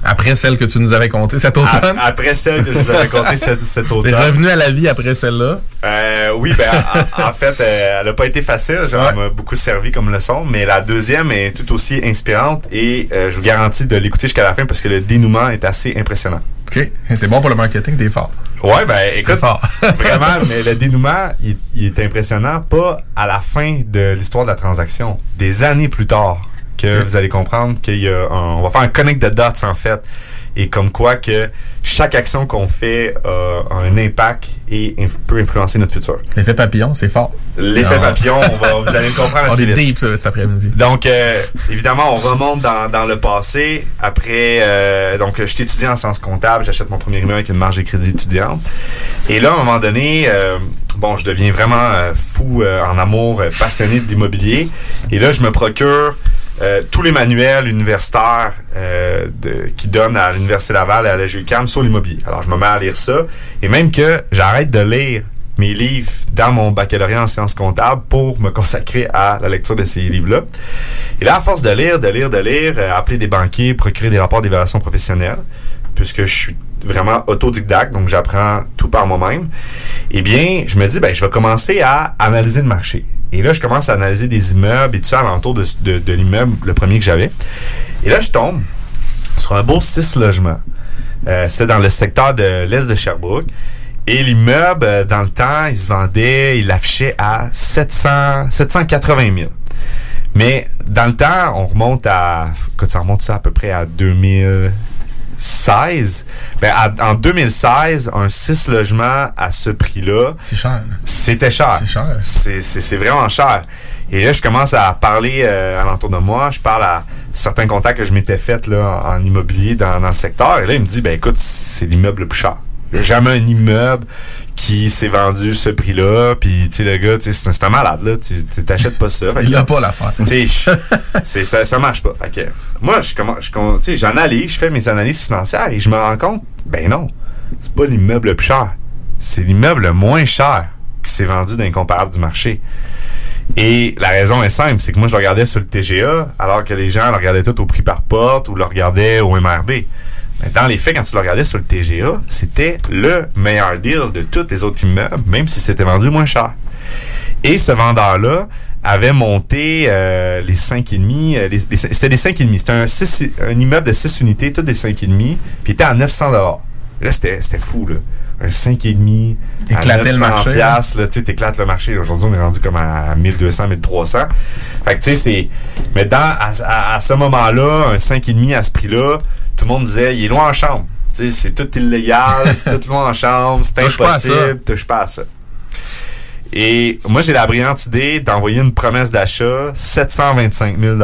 Après celle que tu nous avais contée cet automne? après celle que je vous avais contée cet, cet T'es automne. revenu à la vie après celle-là? Euh, oui, ben, en, en fait, euh, elle n'a pas été facile. Genre, elle m'a beaucoup servi comme leçon. Mais la deuxième est tout aussi inspirante et euh, je vous garantis de l'écouter jusqu'à la fin parce que le dénouement est assez impressionnant. OK. C'est bon pour le marketing, t'es fort. Ouais, ben, écoute, fort. vraiment, mais le dénouement, il, il est impressionnant, pas à la fin de l'histoire de la transaction, des années plus tard, que vous allez comprendre qu'il y a un, on va faire un connect de dots, en fait, et comme quoi que chaque action qu'on fait euh, a un impact et inf- peut influencer notre futur. L'effet papillon, c'est fort. L'effet papillon, on va, vous allez le comprendre On assez est vite. deep ça, cet après-midi. Donc, euh, évidemment, on remonte dans, dans le passé. Après, euh, donc, je suis étudiant en sciences comptables. J'achète mon premier immeuble avec une marge de crédit étudiante. Et là, à un moment donné, bon, je deviens vraiment fou en amour, passionné de l'immobilier. Et là, je me procure euh, tous les manuels universitaires euh, qui donnent à l'Université Laval et à la GUQAM sur l'immobilier. Alors, je me mets à lire ça. Et même que j'arrête de lire mes livres dans mon baccalauréat en sciences comptables pour me consacrer à la lecture de ces livres-là. Et là, à force de lire, de lire, de lire, euh, appeler des banquiers, procurer des rapports d'évaluation professionnelle, puisque je suis vraiment autodidacte, donc j'apprends tout par moi-même, eh bien, je me dis, ben, je vais commencer à analyser le marché. Et là, je commence à analyser des immeubles et tout ça alentour de, de, de l'immeuble, le premier que j'avais. Et là, je tombe sur un beau 6 logements. Euh, C'était dans le secteur de l'Est de Sherbrooke. Et l'immeuble, euh, dans le temps, il se vendait, il l'affichait à 700, 780 000. Mais dans le temps, on remonte à, écoute, ça remonte ça à peu près à 2016. Ben, à- en 2016, un 6 logements à ce prix-là. C'est cher. C'était cher. C'est cher. C'est, vraiment cher. Et là, je commence à parler euh, alentour de moi. Je parle à certains contacts que je m'étais fait là, en, en immobilier dans, dans le secteur. Et là, il me dit, ben écoute, c'est l'immeuble le plus cher. Il n'y a jamais un immeuble qui s'est vendu ce prix-là. Puis, tu sais, le gars, c'est un- malade, là. Tu t'achètes pas ça. Il que- a pas l'affaire. tu sais, ça, ça marche pas. Fait que, moi, je j'analyse, je fais mes analyses financières et je me rends compte, ben non, c'est pas l'immeuble le plus cher, c'est l'immeuble le moins cher qui s'est vendu d'incomparable du marché. Et la raison est simple, c'est que moi, je le regardais sur le TGA, alors que les gens le regardaient tout au prix par porte ou le regardaient au MRB. Mais dans les faits, quand tu le regardais sur le TGA, c'était le meilleur deal de tous les autres immeubles, même si c'était vendu moins cher. Et ce vendeur-là avait monté euh, les 5,5. euh, les- les- C'était des 5,5. C'était un, un immeuble de 6 unités, toutes des 5,5. Puis il était à 900 Là, c'était c'était fou. Là. un 5,5 à Éclater le 900 marché, piastres, là, tu t'éclates le marché. Aujourd'hui, on est rendu comme à 1200, 1300. Fait que, tu sais, c'est... Mais dans, à, à- à ce moment-là, un 5,5 à ce prix-là, tout le monde disait, il est loin en chambre. C'est tout illégal, c'est tout loin en chambre, c'est impossible, touche pas à ça. Et moi, j'ai la brillante idée d'envoyer une promesse d'achat, 725 000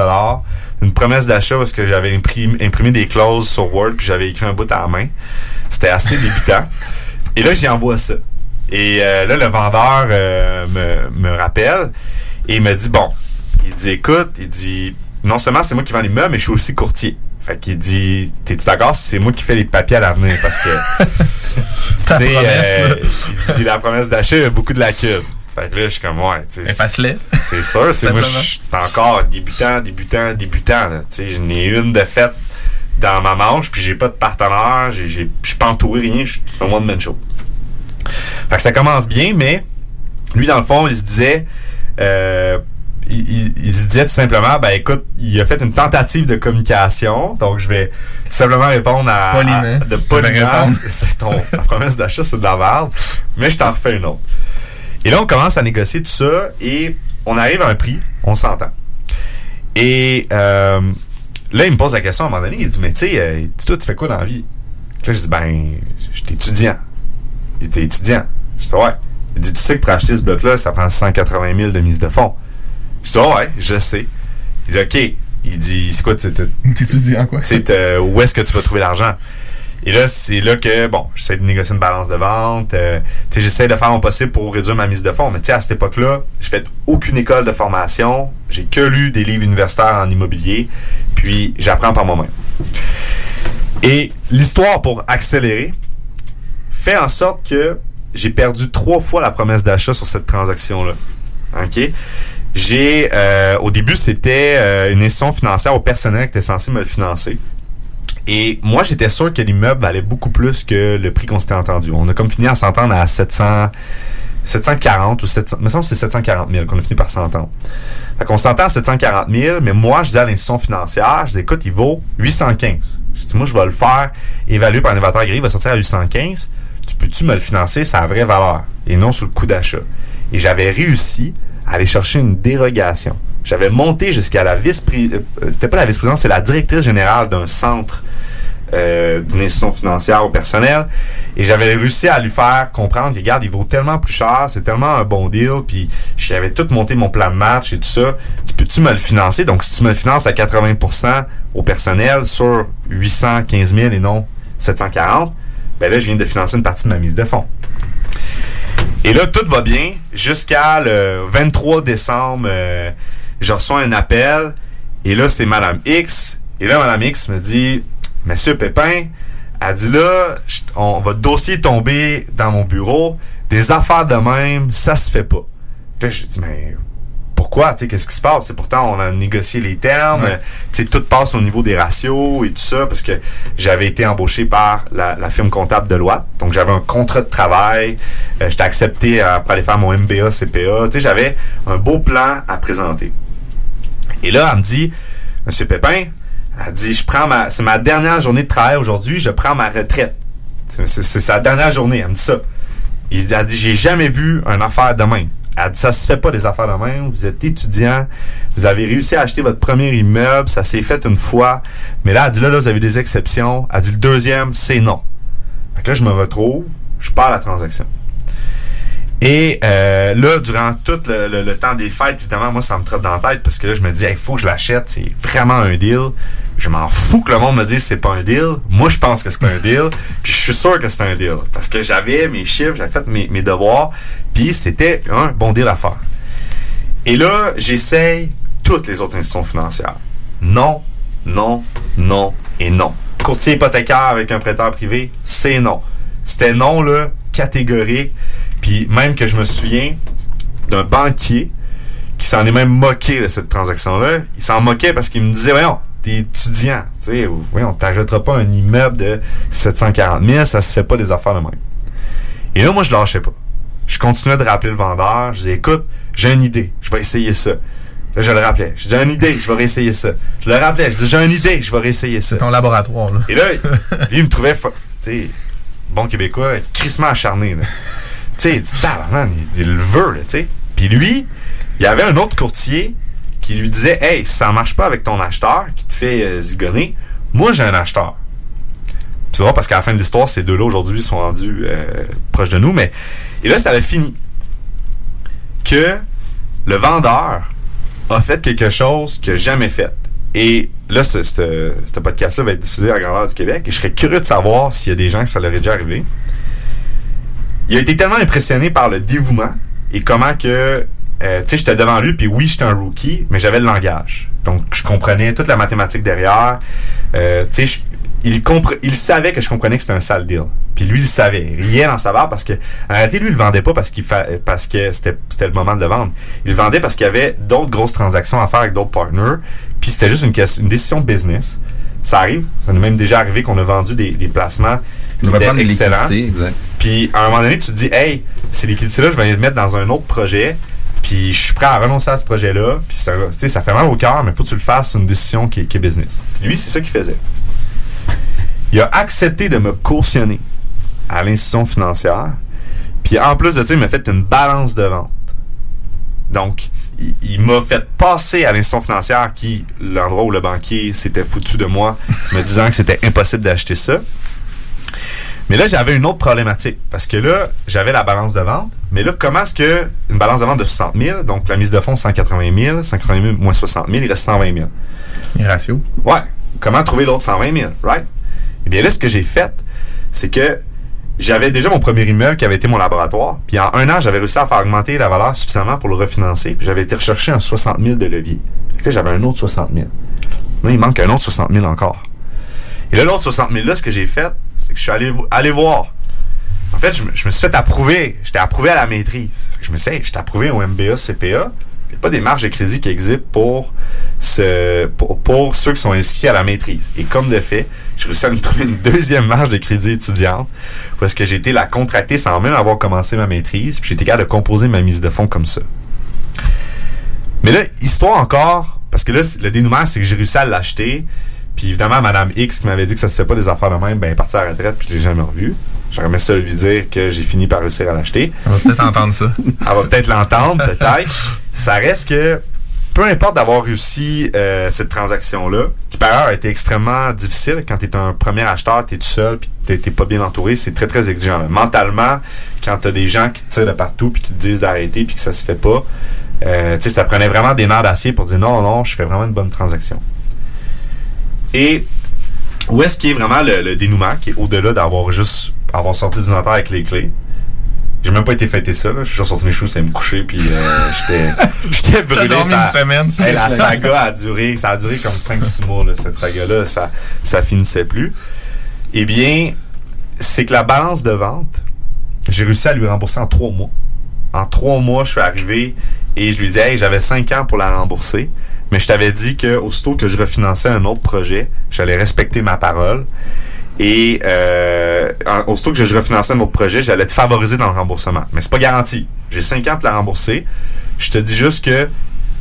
Une promesse d'achat parce que j'avais imprimé, imprimé des clauses sur Word puis j'avais écrit un bout à la main. C'était assez débutant. Et là, j'y envoie ça. Et euh, là, le vendeur euh, me, me rappelle et il me dit, bon, il dit, écoute, il dit, non seulement c'est moi qui vends les meubles, mais je suis aussi courtier. Fait qu'il dit, t'es-tu d'accord si c'est moi qui fais les papiers à l'avenir? Parce que, Ta tu sais, promesse, euh, là. il dit, la promesse d'achat, il y a beaucoup de lacunes. Fait que là, je suis comme, ouais, tu sais. C'est sûr, c'est moi, je suis encore débutant, débutant, débutant, là. Tu sais, j'en ai une de faite dans ma manche, puis j'ai pas de partenaire, j'ai, j'ai, je suis pas entouré, rien, je- c'est un one-man show. Fait que ça commence bien, mais lui, dans le fond, il se disait, euh, il, se disait tout simplement, ben écoute, il a fait une tentative de communication, donc je vais tout simplement répondre à, Poliment. à- de poliment. C'est ton la promesse d'achat, c'est de la merde, mais je t'en refais une autre. Et là, on commence à négocier tout ça et on arrive à un prix, on s'entend. Et euh, là, il me pose la question à un moment donné, il dit, mais tu sais, euh, dis-toi, tu fais quoi dans la vie? Là, je dis, ben, je suis étudiant. Il T'es étudiant? Je dis, ouais. Il dit, tu sais que pour acheter ce bloc-là, ça prend 180 000 de mise de fonds. Je dis, ouais, je sais. Il dit, OK. Il dit, c'est quoi, tu T'étudies en quoi? tu sais, t'as- où est-ce que tu vas trouver l'argent? Et là, c'est là que, bon, j'essaie de négocier une balance de vente. euh, tu sais, j'essaie de faire mon possible pour réduire ma mise de fonds. Mais tu sais, à cette époque-là, j'ai fait aucune école de formation. J'ai que lu des livres universitaires en immobilier. Puis, j'apprends par moi-même. Et l'histoire, pour accélérer, fait en sorte que j'ai perdu trois fois la promesse d'achat sur cette transaction-là. OK? J'ai, euh, au début, c'était euh, une institution financière au personnel qui était censé me le financer. Et moi, j'étais sûr que l'immeuble valait beaucoup plus que le prix qu'on s'était entendu. On a comme fini à s'entendre à 700, 740 ou 700, me semble c'est 740 000 qu'on a fini par s'entendre. Fait qu'on s'entend à 740 000, mais moi, je dis à l'institution financière, je dis, écoute, il vaut 815. Je dis, moi, je vais le faire évaluer par un évaluateur agréé, il va sortir à 815. Tu peux-tu me le financer? Sa vraie valeur et non sous le coût d'achat? Et j'avais réussi aller chercher une dérogation. J'avais monté jusqu'à la vice-présidente, c'était pas la vice-présidente, c'est la directrice générale d'un centre euh, d'une institution financière au personnel. Et j'avais réussi à lui faire comprendre que, regarde, il vaut tellement plus cher, c'est tellement un bon deal, puis j'avais tout monté mon plan de match et tout ça. Tu peux-tu me le financer? Donc, si tu me le finances à 80% au personnel sur 815 000 et non 740, ben là, je viens de financer une partie de ma mise de fonds. Et là, tout va bien jusqu'à le 23 décembre. euh, je reçois un appel et là, c'est Madame X. Et là, Madame X me dit, Monsieur Pépin, elle dit là, on, votre dossier est tombé dans mon bureau. Des affaires de même, ça se fait pas. Puis là, je dis, mais pourquoi? Tu sais, qu'est-ce qui se passe? C'est pourtant, on a négocié les termes. Ouais. Tu sais, tout passe au niveau des ratios et tout ça, parce que j'avais été embauché par la, la firme comptable de loi. Donc, j'avais un contrat de travail. Euh, J'étais accepté euh, pour aller faire mon MBA, CPA. Tu sais, j'avais un beau plan à présenter. Et là, elle me dit, Monsieur Pépin, elle dit, je prends ma, c'est ma dernière journée de travail aujourd'hui, je prends ma retraite. C'est, sa dernière journée, elle me dit ça. Il Elle dit, j'ai jamais vu une affaire de même. Elle dit, ça se fait pas des affaires de même. Vous êtes étudiant, vous avez réussi à acheter votre premier immeuble, ça s'est fait une fois. Mais là, elle dit, là, là, vous avez des exceptions. Elle dit, le deuxième, c'est non. Fait que là, je me retrouve, je pars à la transaction. Et euh, là, durant tout le, temps des fêtes, évidemment, moi, ça me trotte dans la tête parce que là, je me dis, il faut que je l'achète, c'est vraiment un deal. Je m'en fous que le monde me dise que c'est pas un deal. Moi, je pense que c'est un deal. Puis je suis sûr que c'est un deal. Parce que j'avais mes chiffres, j'avais fait mes, mes devoirs. Puis c'était un bon deal à faire. Et là, j'essaye toutes les autres institutions financières. Non, non, non et non. Courtier hypothécaire avec un prêteur privé, c'est non. C'était non, là, catégorique. Puis même que je me souviens d'un banquier qui s'en est même moqué de cette transaction-là. Il s'en moquait parce qu'il me disait, voyons, t'es étudiant, tu sais, voyons, t'achèteras pas un immeuble de 740 000, ça se fait pas des affaires de même. Et là, moi, je lâchais pas. Je continuais de rappeler le vendeur. Je disais, écoute, j'ai une idée, je vais essayer ça. Là, je le rappelais. Je disais, j'ai une idée, je vais réessayer ça. Je le rappelais. Je disais, j'ai une idée, je vais réessayer ça. Ton laboratoire, là. Et là, lui, il me trouvait, tu sais, bon québécois, crissement acharné. là. Sais, il dit, tabarnak, il il le veut, tu sais. Puis lui, il y avait un autre courtier qui lui disait, hey, si ça marche pas avec ton acheteur qui te fait euh, zigonner, moi j'ai un acheteur. Puis c'est drôle parce qu'à la fin de l'histoire, ces deux-là aujourd'hui sont rendus euh, proches de nous, mais et là, ça a fini que le vendeur a fait quelque chose qu'il n'a jamais fait. Et là, ce, ce- podcast-là va être diffusé à grandeur du Québec. Et je serais curieux de savoir s'il y a des gens que ça leur est déjà arrivé. Il a été tellement impressionné par le dévouement et comment que, euh, tu sais, j'étais devant lui, puis oui, j'étais un rookie, mais j'avais le langage. Donc, je comprenais toute la mathématique derrière. Euh, tu sais, il, il savait que je comprenais que c'était un sale deal. Puis lui, il savait. Rien en savoir parce que, en réalité, lui, il le vendait pas parce qu'il fa- parce que c'était, c'était le moment de le vendre. Il le vendait parce qu'il y avait d'autres grosses transactions à faire avec d'autres partners. Puis c'était juste une, ques- une décision de business. Ça arrive. Ça nous est même déjà arrivé qu'on a vendu des, des placements qui étaient excellents. exact. Puis à un moment donné, tu te dis, hey, ces liquidités-là, je vais les mettre dans un autre projet. Puis je suis prêt à renoncer à ce projet-là. Puis ça, ça fait mal au cœur, mais faut que tu le fasses sur une décision qui, est- qui est business. Puis lui, c'est ça qu'il faisait. Il a accepté de me cautionner à l'institution financière. Puis en plus de ça, il m'a fait une balance de vente. Donc, il, il m'a fait passer à l'institution financière qui, l'endroit où le banquier s'était foutu de moi, me disant que c'était impossible d'acheter ça. Mais là, j'avais une autre problématique. Parce que là, j'avais la balance de vente. Mais là, comment est-ce que une balance de vente de 60 000, donc la mise de fonds 180 000, 180 000 moins 60 000, il reste 120 000. Les ratios. Ouais. Comment trouver l'autre 120 000, right? Eh bien là, ce que j'ai fait, c'est que j'avais déjà mon premier immeuble qui avait été mon laboratoire. Puis en un an, j'avais réussi à faire augmenter la valeur suffisamment pour le refinancer. Puis j'avais été rechercher un 60 000 de levier. Fait que j'avais un autre 60 000. Là, il manque un autre 60 000 encore. Et là, l'autre 60 000 là, ce que j'ai fait, c'est que je suis allé, voir. En fait, je, me- je me suis fait approuver. J'étais approuvé à la maîtrise. Je me suis dit, hey, j'étais approuvé au MBA, CPA. Il n'y a pas des marges de crédit qui existent pour, ce, pour, pour ceux qui sont inscrits à la maîtrise. Et comme de fait, j'ai réussi à me trouver une deuxième marge de crédit étudiante parce que j'ai été la contracter sans même avoir commencé ma maîtrise. Puis j'ai été capable de composer ma mise de fonds comme ça. Mais là, histoire encore, parce que là, le dénouement, c'est que j'ai réussi à l'acheter. Puis évidemment, Madame X qui m'avait dit que ça se fait pas des affaires de même, ben, elle est partie à la retraite, puis je l'ai jamais revu. J'aurais aimé ça lui dire que j'ai fini par réussir à l'acheter. On va peut-être entendre ça. Elle va peut-être l'entendre, peut-être. Ça reste que, peu importe d'avoir réussi euh, cette transaction-là, qui par ailleurs a été extrêmement difficile quand tu es un premier acheteur, tu es tout seul, puis t'es t'es pas bien entouré, c'est très très exigeant. Mentalement, quand tu as des gens qui te tirent de partout, puis qui te disent d'arrêter, puis que ça se fait pas, euh, tu sais, ça prenait vraiment des nerfs d'acier pour dire non, non, je fais vraiment une bonne transaction. Et où est-ce qu'il est vraiment le, le dénouement, qui est au-delà d'avoir juste avoir sorti du notaire avec les clés? J'ai même pas été fêter ça, là. Je suis juste sorti mes choses, c'est me coucher, puis euh, j'étais j'étais brûlé. dormi ça- une semaine. Hey, la saga a duré, ça a duré comme 5-6 mois, là, cette saga-là. Ça, ça finissait plus. Eh bien, c'est que la balance de vente, j'ai réussi à lui rembourser en 3 mois. En 3 mois, je suis arrivé et je lui dis, hey, j'avais 5 ans pour la rembourser. Mais je t'avais dit que aussitôt que je refinançais un autre projet, j'allais respecter ma parole. Et euh, aussitôt que je refinançais un autre projet, j'allais te favoriser dans le remboursement. Mais c'est pas garanti. J'ai 5 ans pour la rembourser. Je te dis juste que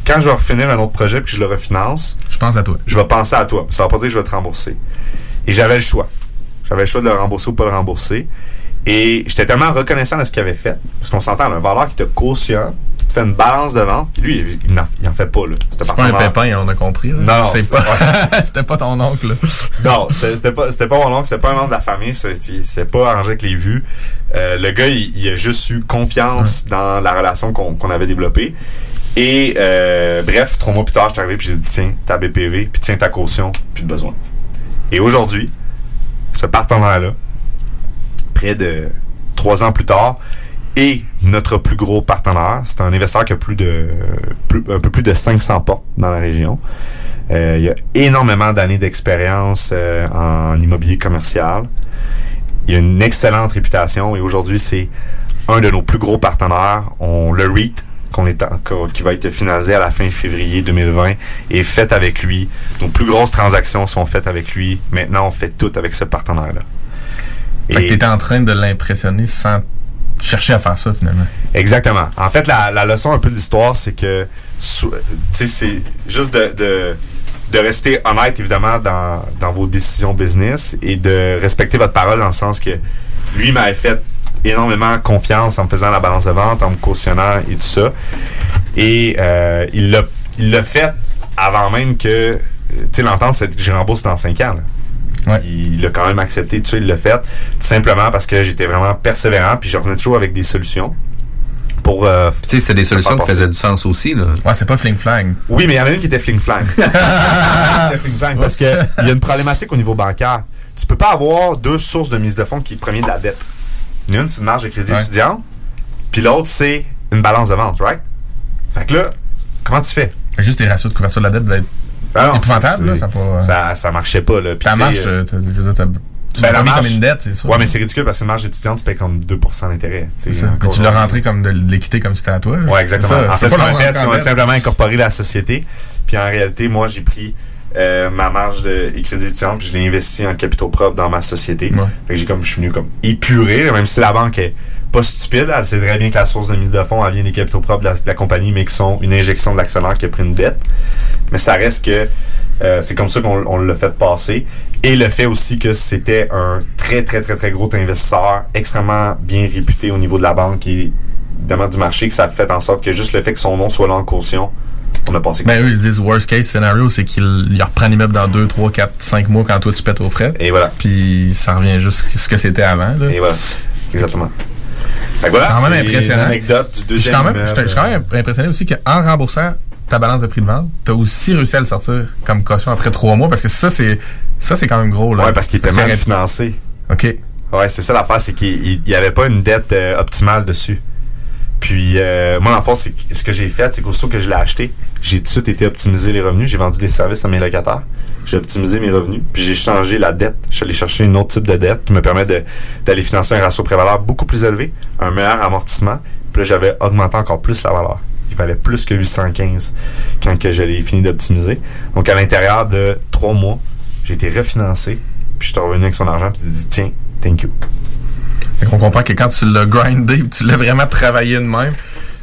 quand je vais refinir un autre projet puis que je le refinance, je pense à toi. Je vais penser à toi. Ça va pas dire que je vais te rembourser. Et j'avais le choix. J'avais le choix de le rembourser ou pas le rembourser. Et j'étais tellement reconnaissant de ce qu'il avait fait. Parce qu'on s'entend, un valeur qui te cautionne, qui te fait une balance de vente. Puis lui, il n'en en fait pas. là. C'était pas un pépin, on a compris. là. Non, non, c'est pas. C'était pas ton oncle. là. Non, c'était pas, c'était pas mon oncle, c'était pas un membre de la famille, c'est pas arrangé avec les vues. Euh, le gars, il, il a juste eu confiance dans la relation qu'on qu'on avait développée. Et euh, bref, trois mois plus tard, je suis arrivé puis j'ai dit tiens, ta BPV, puis tiens ta caution, plus de besoin. Et aujourd'hui, ce partenaire-là, près de trois ans plus tard, est notre plus gros partenaire. C'est un investisseur qui a plus de plus- un peu plus de 500 portes dans la région. Euh, il y a énormément d'années d'expérience euh, en immobilier commercial. Il a une excellente réputation et aujourd'hui, c'est un de nos plus gros partenaires. On le REIT, qu'on est qui va être finalisé à la fin février 2020, est fait avec lui. Nos plus grosses transactions sont faites avec lui. Maintenant, on fait tout avec ce partenaire-là. Fait que t'étais en train de l'impressionner sans chercher à faire ça finalement. Exactement. En fait, la, la leçon un peu de l'histoire, c'est que, sou- tu sais, c'est juste de, de, de rester honnête, évidemment, dans, dans vos décisions business et de respecter votre parole dans le sens que lui m'avait fait énormément confiance en me faisant la balance de vente, en me cautionnant et tout ça. Et euh, il l'a il l'a fait avant même que tu sais l'entente c'est que j'ai remboursé dans 5 ans. là. Il l'a quand même accepté, tout ça, il l'a fait. Tout simplement parce que j'étais vraiment persévérant, puis je revenais toujours avec des solutions. Pour, euh, tu sais, c'était des solutions qui faisaient du sens aussi. Là. Ouais, c'est pas fling flang. Oui, mais il y en a une qui était fling flang. Fling flang parce qu'il y a une problématique au niveau bancaire. Tu peux pas avoir deux sources de mise de fonds qui proviennent de la dette. Une, c'est une marge de crédit Ouais. étudiant, puis l'autre, c'est une balance de vente, right? Fait que là, comment tu fais? Fait que juste tes ratios de couverture de la dette doivent être Ah non, épouvantables, c'est- là. Ça, pas, euh, ça, ça marchait pas, là. Sais, marge, euh, je veux dire, tu ben, la marge- comme une dette, c'est ça. Ouais, mais c'est ridicule parce que marge étudiante, tu payes comme 2% d'intérêt. ça. Mais tu l'as rentré comme de l'équité comme si c'était à toi. Ouais, exactement. Ça. En fait, ce qu'on a fait, c'est qu'on a simplement incorporé la société. Puis en réalité, moi, j'ai pris euh, ma marge de les crédits étudiants, puis je l'ai investi en capitaux propres dans ma société. Fait que j'ai comme je suis venu comme épuré, même si la banque est pas stupide, elle sait très bien que la source de mise de fonds, elle vient des capitaux propres de la, de la compagnie, mais qui sont une injection de l'actionnaire qui a pris une dette. Mais ça reste que euh, c'est comme ça qu'on on l'a fait passer. Et le fait aussi que c'était un très, très, très, très gros investisseur, extrêmement bien réputé au niveau de la banque et évidemment du marché, que ça a fait en sorte que juste le fait que son nom soit là en caution, on a passé. Ben eux, ils se disent worst case scenario, c'est qu'il il reprend l'immeuble dans 2, 3, 4, 5 mois quand toi tu pètes aux frais. Et voilà. Puis ça revient juste ce que c'était avant. Là. Et voilà. Exactement. Fait que voilà, C'est quand même impressionnant. anecdote du deuxième quand même, immeuble. je suis quand même impressionné aussi qu'en remboursant ta balance de prix de vente, t'as aussi réussi à le sortir comme caution après 3 mois parce que ça, c'est ça c'est quand même gros. Là. Ouais, parce qu'il était mal financé. OK. Ouais, c'est ça l'affaire, c'est qu'il n'y avait pas une dette euh, optimale dessus. Puis, euh, moi, c'est que- ce que j'ai fait, c'est qu'aussitôt que je l'ai acheté, j'ai tout de suite été optimiser les revenus. J'ai vendu des services à mes locataires. J'ai optimisé mes revenus. Puis, j'ai changé la dette. Je suis allé chercher une autre type de dette qui me permet d'aller financer un ratio prévaleur beaucoup plus élevé, un meilleur amortissement. Puis là, j'avais augmenté encore plus la valeur. Il valait plus que 815 quand que je l'ai fini d'optimiser. Donc, à l'intérieur de trois mois, j'ai été refinancé. Puis, je suis revenu avec son argent. Puis, j'ai dit, tiens, thank you. Fait qu'on comprend que quand tu l'as grindé, tu l'as vraiment travaillé de même.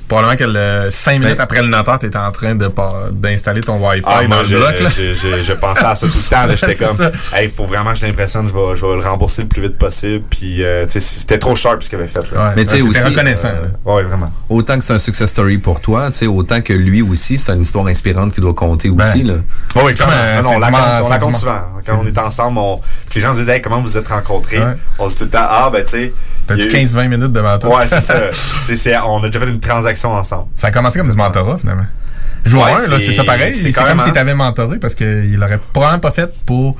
Probablement que le 5 minutes Ben- après le notaire, tu étais en train de pas- d'installer ton Wi-Fi Ah, dans moi, le je, bloc. Là. je, je, je pensais à ça tout le temps. J'étais comme, ça. hey, il faut vraiment que je l'impressionne, je vais, je vais le rembourser le plus vite possible. Puis, euh, tu sais, c'était trop sharp ce qu'il avait fait. Là. Mais tu sais aussi. Euh, ouais, vraiment. Autant que c'est un success story pour toi, tu sais, autant que lui aussi, c'est une histoire inspirante qui doit compter aussi. Là. Oh, oui, comme, clairement. euh, Non, on la compte, on la c'est compte dimanche. souvent. Quand on est ensemble, on, les gens nous disent, hey, comment vous êtes rencontrés? Ouais. On se dit tout le temps, ah, ben, tu sais. T'as-tu il y a eu- 15-20 minutes devant toi? Ouais, c'est ça. On a déjà fait une transaction ensemble. Ça a commencé comme du mentorat, finalement. Jour Ouais, 1, là, c'est- ça pareil. c'est comme si t'avais mentoré parce qu'il aurait probablement pas fait pour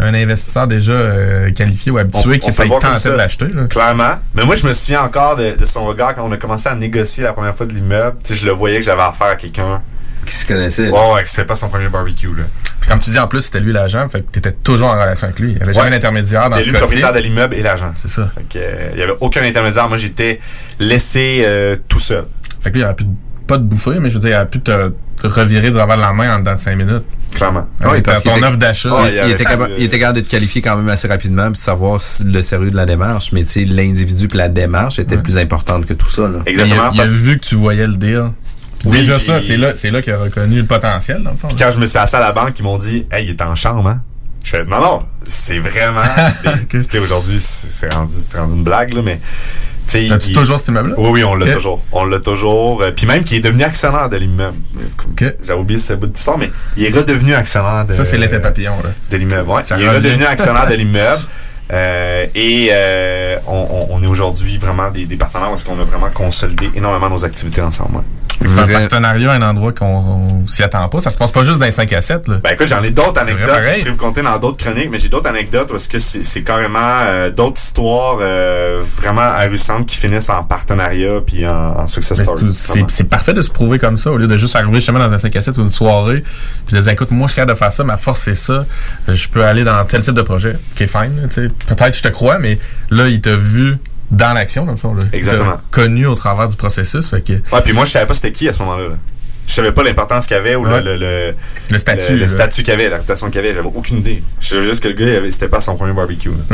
un investisseur déjà euh, qualifié ou habitué qui voir comme tentait ça. de l'acheter. là. Clairement. Mais moi, je me souviens encore de, de son regard quand on a commencé à négocier la première fois de l'immeuble. Tu sais, je le voyais que j'avais affaire à quelqu'un. Qui se connaissait. Ouais, ouais, que c'était pas son premier barbecue, là. Puis comme tu dis, en plus, c'était lui l'agent, fait que t'étais toujours en relation avec lui. Il y avait jamais Ouais. d'intermédiaire dans C'était ce lui le propriétaire de l'immeuble et l'agent. C'est ça. Fait que, euh, il y avait aucun intermédiaire. Moi, j'étais laissé euh, tout seul. Fait que lui, il aurait pu pas te bouffer, mais je veux dire, il aurait pu te, te revirer de la main en dedans de 5 minutes. Clairement. Ah oui, parce ton offre d'achat. il, il était capable, il était capable de te qualifier quand même assez rapidement puis de savoir si- le sérieux de la démarche. Mais tu sais, l'individu puis la démarche était plus importante que tout ça. Là. Il a, il a vu que tu voyais le deal. Oui, Déjà ça, c'est là, c'est là qu'il a reconnu le potentiel, dans le fond. Puis quand je me suis assis à la banque, ils m'ont dit Hey, il est en chambre, hein? Je fais Non, non, c'est vraiment. Tu sais, aujourd'hui, c'est rendu, c'est rendu une blague, là, mais. T'as-tu il- toujours cet immeuble-là? Oui, oui, on l'a toujours. On l'a toujours. Euh, Puis même qu'il est devenu actionnaire de l'immeuble. J'avais oublié ce bout d'histoire, mais il est redevenu actionnaire de Ça, c'est l'effet papillon, là. de l'immeuble. Ouais. Il est redevenu actionnaire de l'immeuble. Euh, et euh, on, on- on est aujourd'hui vraiment des, des partenaires parce qu'on a vraiment consolidé énormément nos activités ensemble. ouais. C'est un partenariat à un endroit qu'on on s'y attend pas. Ça se passe pas juste dans les 5 à 7. Là. Ben écoute, j'en ai d'autres C'est vrai, anecdotes. pareil. Je peux vous compter dans d'autres chroniques, mais j'ai d'autres anecdotes parce que c'est c'est carrément euh, d'autres histoires euh, vraiment ahurissantes qui finissent en partenariat puis en, en success Mais c'est story. tout- C'est c'est parfait de se prouver comme ça au lieu de juste arriver justement dans un 5 à 7 ou une soirée puis de dire écoute moi je suis capable de faire ça ma force c'est ça Euh, je peux aller dans tel type de projet qui est fine là, tu sais. peut-être je te crois mais là il t'a vu dans l'action dans le fond là. Exactement. connu au travers du processus fait que Ouais, puis moi, je savais pas c'était qui à ce moment-là. là. Je savais pas l'importance qu'il y avait ou le- Ouais. le, le, Le statut, Le, le statut qu'il y avait, la réputation qu'il y avait. J'avais aucune idée. Je savais juste que le gars, c'était pas son premier barbecue.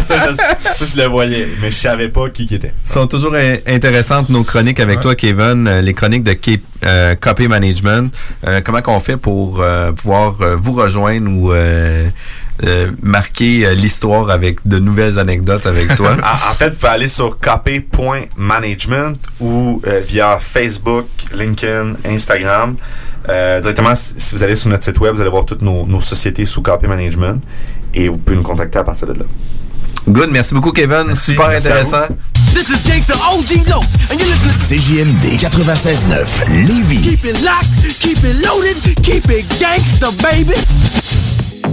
ça, je, ça, je le voyais, mais je savais pas qui qui était. sont toujours in- intéressantes nos chroniques avec Ouais. toi, Kevin, euh, les chroniques de K- euh, Copy Management. Euh, comment qu'on fait pour euh, pouvoir euh, vous rejoindre ou euh, marquer euh, l'histoire avec de nouvelles anecdotes avec toi. en, en fait, vous pouvez aller sur kp.management ou euh, via Facebook, LinkedIn, Instagram. Euh, directement, si vous allez sur notre site web, vous allez voir toutes nos, nos sociétés sous KP Management et vous pouvez nous contacter à partir de là. Good, merci beaucoup Kevin, super Merci intéressant. This is Gangsta OG Low, and you're listening CJMD 96.9 Lévis. Keep it locked, keep it loaded, keep it gangsta, baby.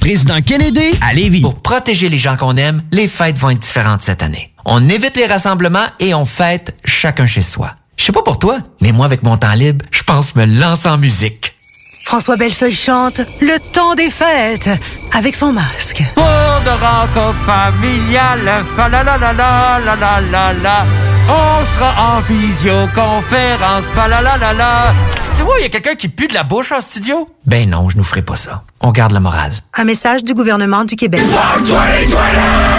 Président Kennedy à Lévis. Pour protéger les gens qu'on aime, les fêtes vont être différentes cette année. On évite les rassemblements et on fête chacun chez soi. Je sais pas pour toi, mais moi avec mon temps libre, je pense me lancer en musique. François Bellefeuille chante Le temps des fêtes avec son masque. Pour de rencontres familiales. On sera en visioconférence, fa la la la la. Tu vois, il y a quelqu'un qui pue de la bouche en studio? Ben non, je nous ferai pas ça. On garde la morale. Un message du gouvernement du Québec.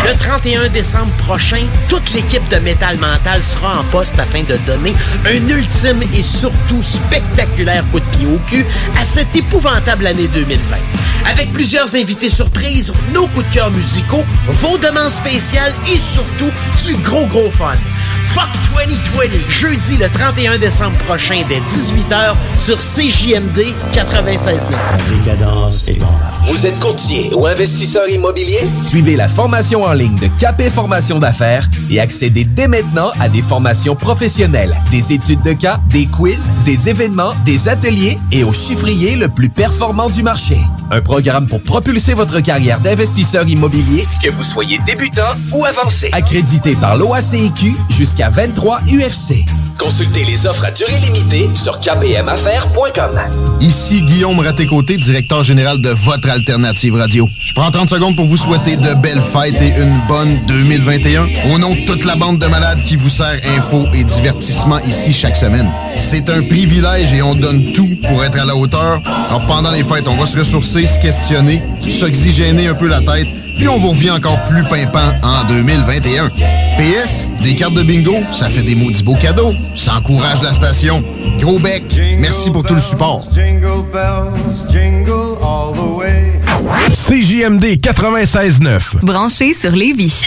Le 31 décembre prochain, toute l'équipe de Métal Mental sera en poste afin de donner un ultime et surtout spectaculaire coup de pied au cul à cette épouvantable année 2020. Avec plusieurs invités surprises, nos coups de cœur musicaux, vos demandes spéciales et surtout du gros gros fun. Fuck 2020, jeudi le 31 décembre prochain dès 18h sur CJMD 96.9. décadence est en marche. Vous êtes courtier ou investisseur immobilier? Suivez la formation en ligne de Capé Formation d'affaires et accédez dès maintenant à des formations professionnelles, des études de cas, des quiz, des événements, des ateliers et au chiffrier le plus performant du marché. Un programme pour propulser votre carrière d'investisseur immobilier, que vous soyez débutant ou avancé. Accrédité par l'OACIQ jusqu'à 23 UFC. Consultez les offres à durée limitée sur kpmaffaires.com. Ici Guillaume Raté-Côté, directeur général de votre alternative radio. Je prends 30 secondes pour vous souhaiter de belles fêtes et une bonne 2021. Au nom de toute la bande de malades qui vous sert info et divertissement ici chaque semaine. C'est un privilège et on donne tout pour être à la hauteur. Alors pendant les fêtes, on va se ressourcer, se questionner, s'oxygéner un peu la tête, puis on vous revient encore plus pimpant en 2021. PS, des cartes de bingo, ça fait des maudits beaux cadeaux. Ça encourage la station. Gros bec, merci pour tout le support. CJMD 96.9. Branché sur Lévis.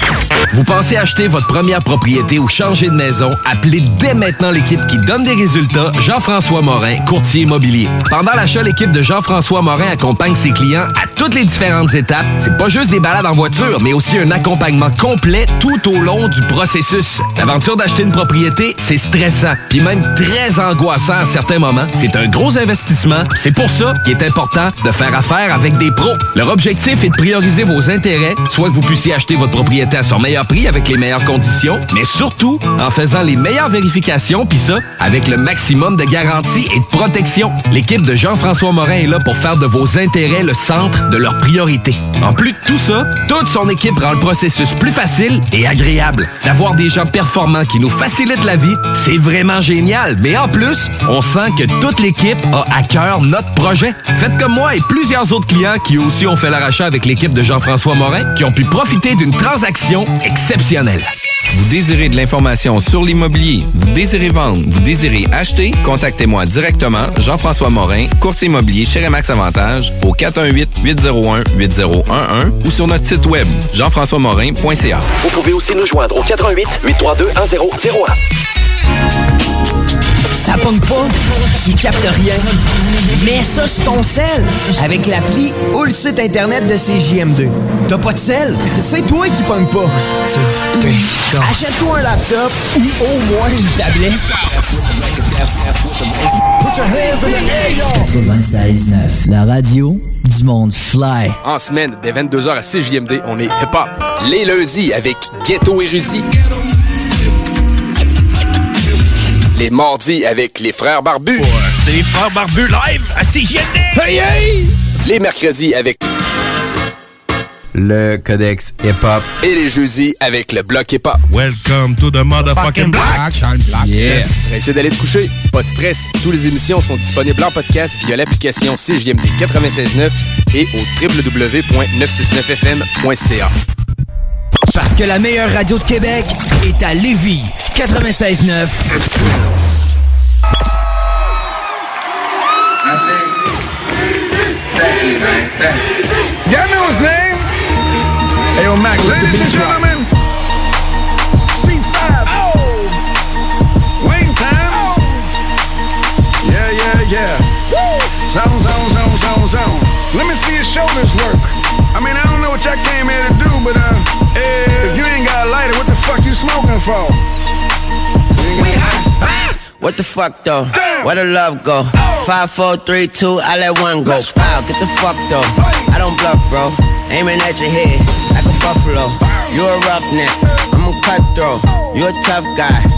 Vous pensez acheter votre première propriété ou changer de maison? Appelez dès maintenant l'équipe qui donne des résultats, Jean-François Morin, courtier immobilier. Pendant l'achat, l'équipe de Jean-François Morin accompagne ses clients à toutes les différentes étapes. C'est pas juste des balades en voiture, mais aussi un accompagnement complet tout au long du processus. L'aventure d'acheter une propriété, c'est stressant, puis même très angoissant à certains moments. C'est un gros investissement. C'est pour ça qu'il est important de faire affaire avec des pros. Leur objectif est de prioriser vos intérêts, soit que vous puissiez acheter votre propriété à son meilleur prix avec les meilleures conditions, mais surtout en faisant les meilleures vérifications, puis ça, avec le maximum de garantie et de protection. L'équipe de Jean-François Morin est là pour faire de vos intérêts le centre de leurs priorités. En plus de tout ça, toute son équipe rend le processus plus facile et agréable. D'avoir des gens performants qui nous facilitent la vie, c'est vraiment génial. Mais en plus, on sent que toute l'équipe a à cœur notre projet. Faites comme moi et plusieurs autres clients qui aussi ont fait l'arrachat avec l'équipe de Jean-François Morin, qui ont pu profiter d'une transaction exceptionnelle. Vous désirez de l'information sur l'immobilier, vous désirez vendre, vous désirez acheter, contactez-moi directement, Jean-François Morin, courtier immobilier chez Remax Avantage, au 418-801-8011 ou sur notre site web, jean-françois-morin.ca. Vous pouvez aussi nous joindre au 88 832 1001. Ça pogne pas, il capte rien. Mets ça sur ton sel avec l'appli ou le site internet de CJM2. T'as pas de sel? C'est toi qui pogne pas. Achète-toi un laptop ou au moins une tablette. 96.9, la radio du monde fly. En semaine, dès 22h à CJMD, on est hip-hop. Les lundis avec Ghetto Érudit. Les mardis avec les frères barbus. C'est les frères barbus live à CJMD! Hey, hey! Les mercredis avec le codex hip-hop. Et les jeudis avec le bloc hip-hop. Welcome to the motherfucking block. Yes. Essayez d'aller te coucher. Pas de stress. Toutes les émissions sont disponibles en podcast via l'application CJMD 96.9 et au www.969fm.ca. Parce que la meilleure radio de Québec est à Lévis. 96.9. Y'all know his name? Hey, yo, Mac, beat drop. gentlemen, C5. Oh! Wing time. Oh! Yeah, yeah, yeah. Woo! Zone, zone, zone, zone, zone. Let me see your shoulders work. I mean, I don't know what y'all came here to do, but uh, ain't got a lighter, what the fuck you smoking for? We hot. What the fuck though? Where the love go? Oh. Five, four, three, two, I let one go. Wow, get the fuck though. I don't bluff, bro. Aiming at your head like a buffalo. You a roughneck, I'm a cutthroat. You a tough guy.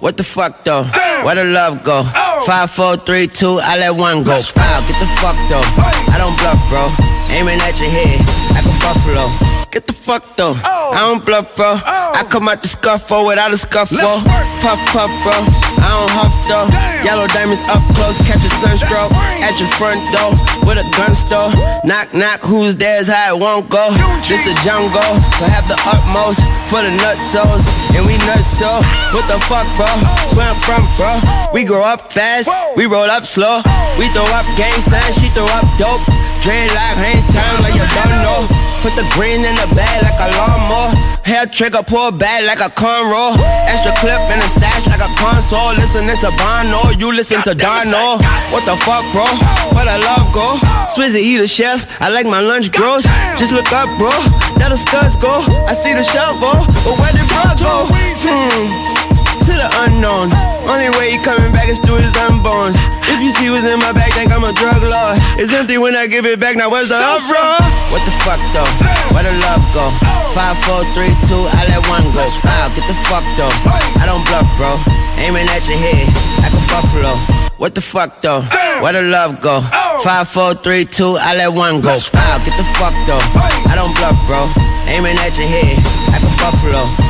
What the fuck though? Where the love go? Oh. Five, four, three, two, I let one go. Wow, get the fuck though. I don't bluff, bro. Aiming at your head like a buffalo. Get the fuck though. I don't bluff, bro. I come out the scuffle without a scuffle. Puff, puff, bro. I don't huff though. Yellow diamonds up close, catch a sunstroke. At your front door with a gun store. Knock, knock, who's there's how it won't go. Just the jungle, so have the utmost for the nutsos. And we nuts so. What the fuck, bro? Where I'm from, bro. We grow up fast, we roll up slow. We throw up gang signs, she throw up dope. Dreadlock, hang time like you don't know. Put the green in the bag like a lawnmower. Hair trigger, pull back like a cornrow. Extra clip in the stash like a console. Listening to Bono, you listen to Dono. What the fuck, bro? Where the love go? Swizzy, he the chef. I like my lunch gross. Just look up, bro. That the scuds go. I see the shovel, but where did bro go? Hmm to the unknown. Only way he coming back is through his unborns. If you see what's in my bag, think I'm a drug lord. It's empty when I give it back. Now where's the uproar? What the fuck though? Where the love go? Five, four, three, two. I let one go. Wow, get the fuck though. I don't bluff, bro. Aiming at your head like a buffalo. What the fuck though? Where the love go? Five, four, three, two. I let one go. Wow, get the fuck though. I don't bluff, bro. Aiming at your head like a buffalo.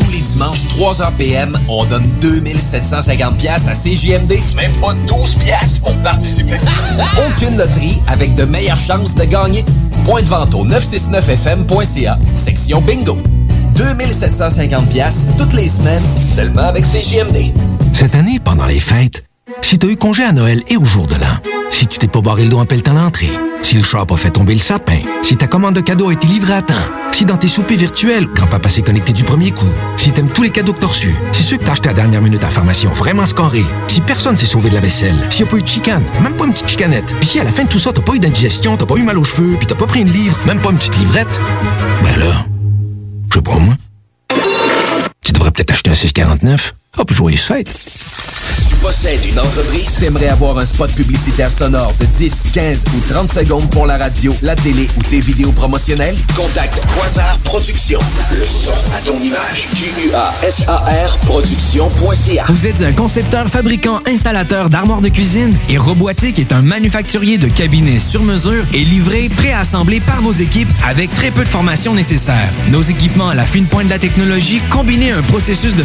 Tous les dimanches, 3h PM, on donne 2750 pièces à CJMD. Même pas 12 pièces pour participer. Aucune loterie avec de meilleures chances de gagner. Point de vente au 969fm.ca, section bingo. 2750 pièces toutes les semaines, seulement avec CJMD. Cette année, pendant les fêtes, si t'as eu congé à Noël et au jour de l'an, si tu t'es pas barré le dos en pelletant l'entrée, si le chat a fait tomber le sapin, si ta commande de cadeau a été livrée à temps, si dans tes soupers virtuels, grand-papa s'est connecté du premier coup, si t'aimes tous les cadeaux que t'as reçus, si ceux que t'as à la dernière minute à vraiment scoré, si personne s'est sauvé de la vaisselle, s'il y a pas eu de chicane, même pas une petite chicanette, puis si à la fin de tout ça, t'as pas eu d'indigestion, t'as pas eu mal aux cheveux, puis t'as pas pris une livre, même pas une petite livrette, ben là, je sais moi. Tu devrais peut-être acheter un 649. Hop, joyeuse fête. Tu possèdes une entreprise? T'aimerais avoir un spot publicitaire sonore de 10, 15 ou 30 secondes pour la radio, la télé ou tes vidéos promotionnelles? Contacte Quasar Productions. Le son à ton image. Q-U-A-S-A-R Productions.ca Vous êtes un concepteur, fabricant, installateur d'armoires de cuisine et Robotique est un manufacturier de cabinets sur mesure et livré, préassemblé par vos équipes avec très peu de formation nécessaire. Nos équipements à la fine pointe de la technologie, combinés à un processus de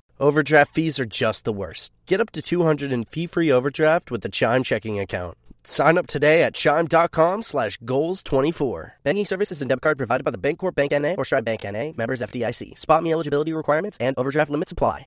Overdraft fees are just the worst. Get up to 200 in fee-free overdraft with the Chime checking account. Sign up today at chime.com slash goals24. Banking services and debit card provided by the Bancorp Bank N.A. or Stride Bank N.A. Members FDIC. Spot me eligibility requirements and overdraft limits apply.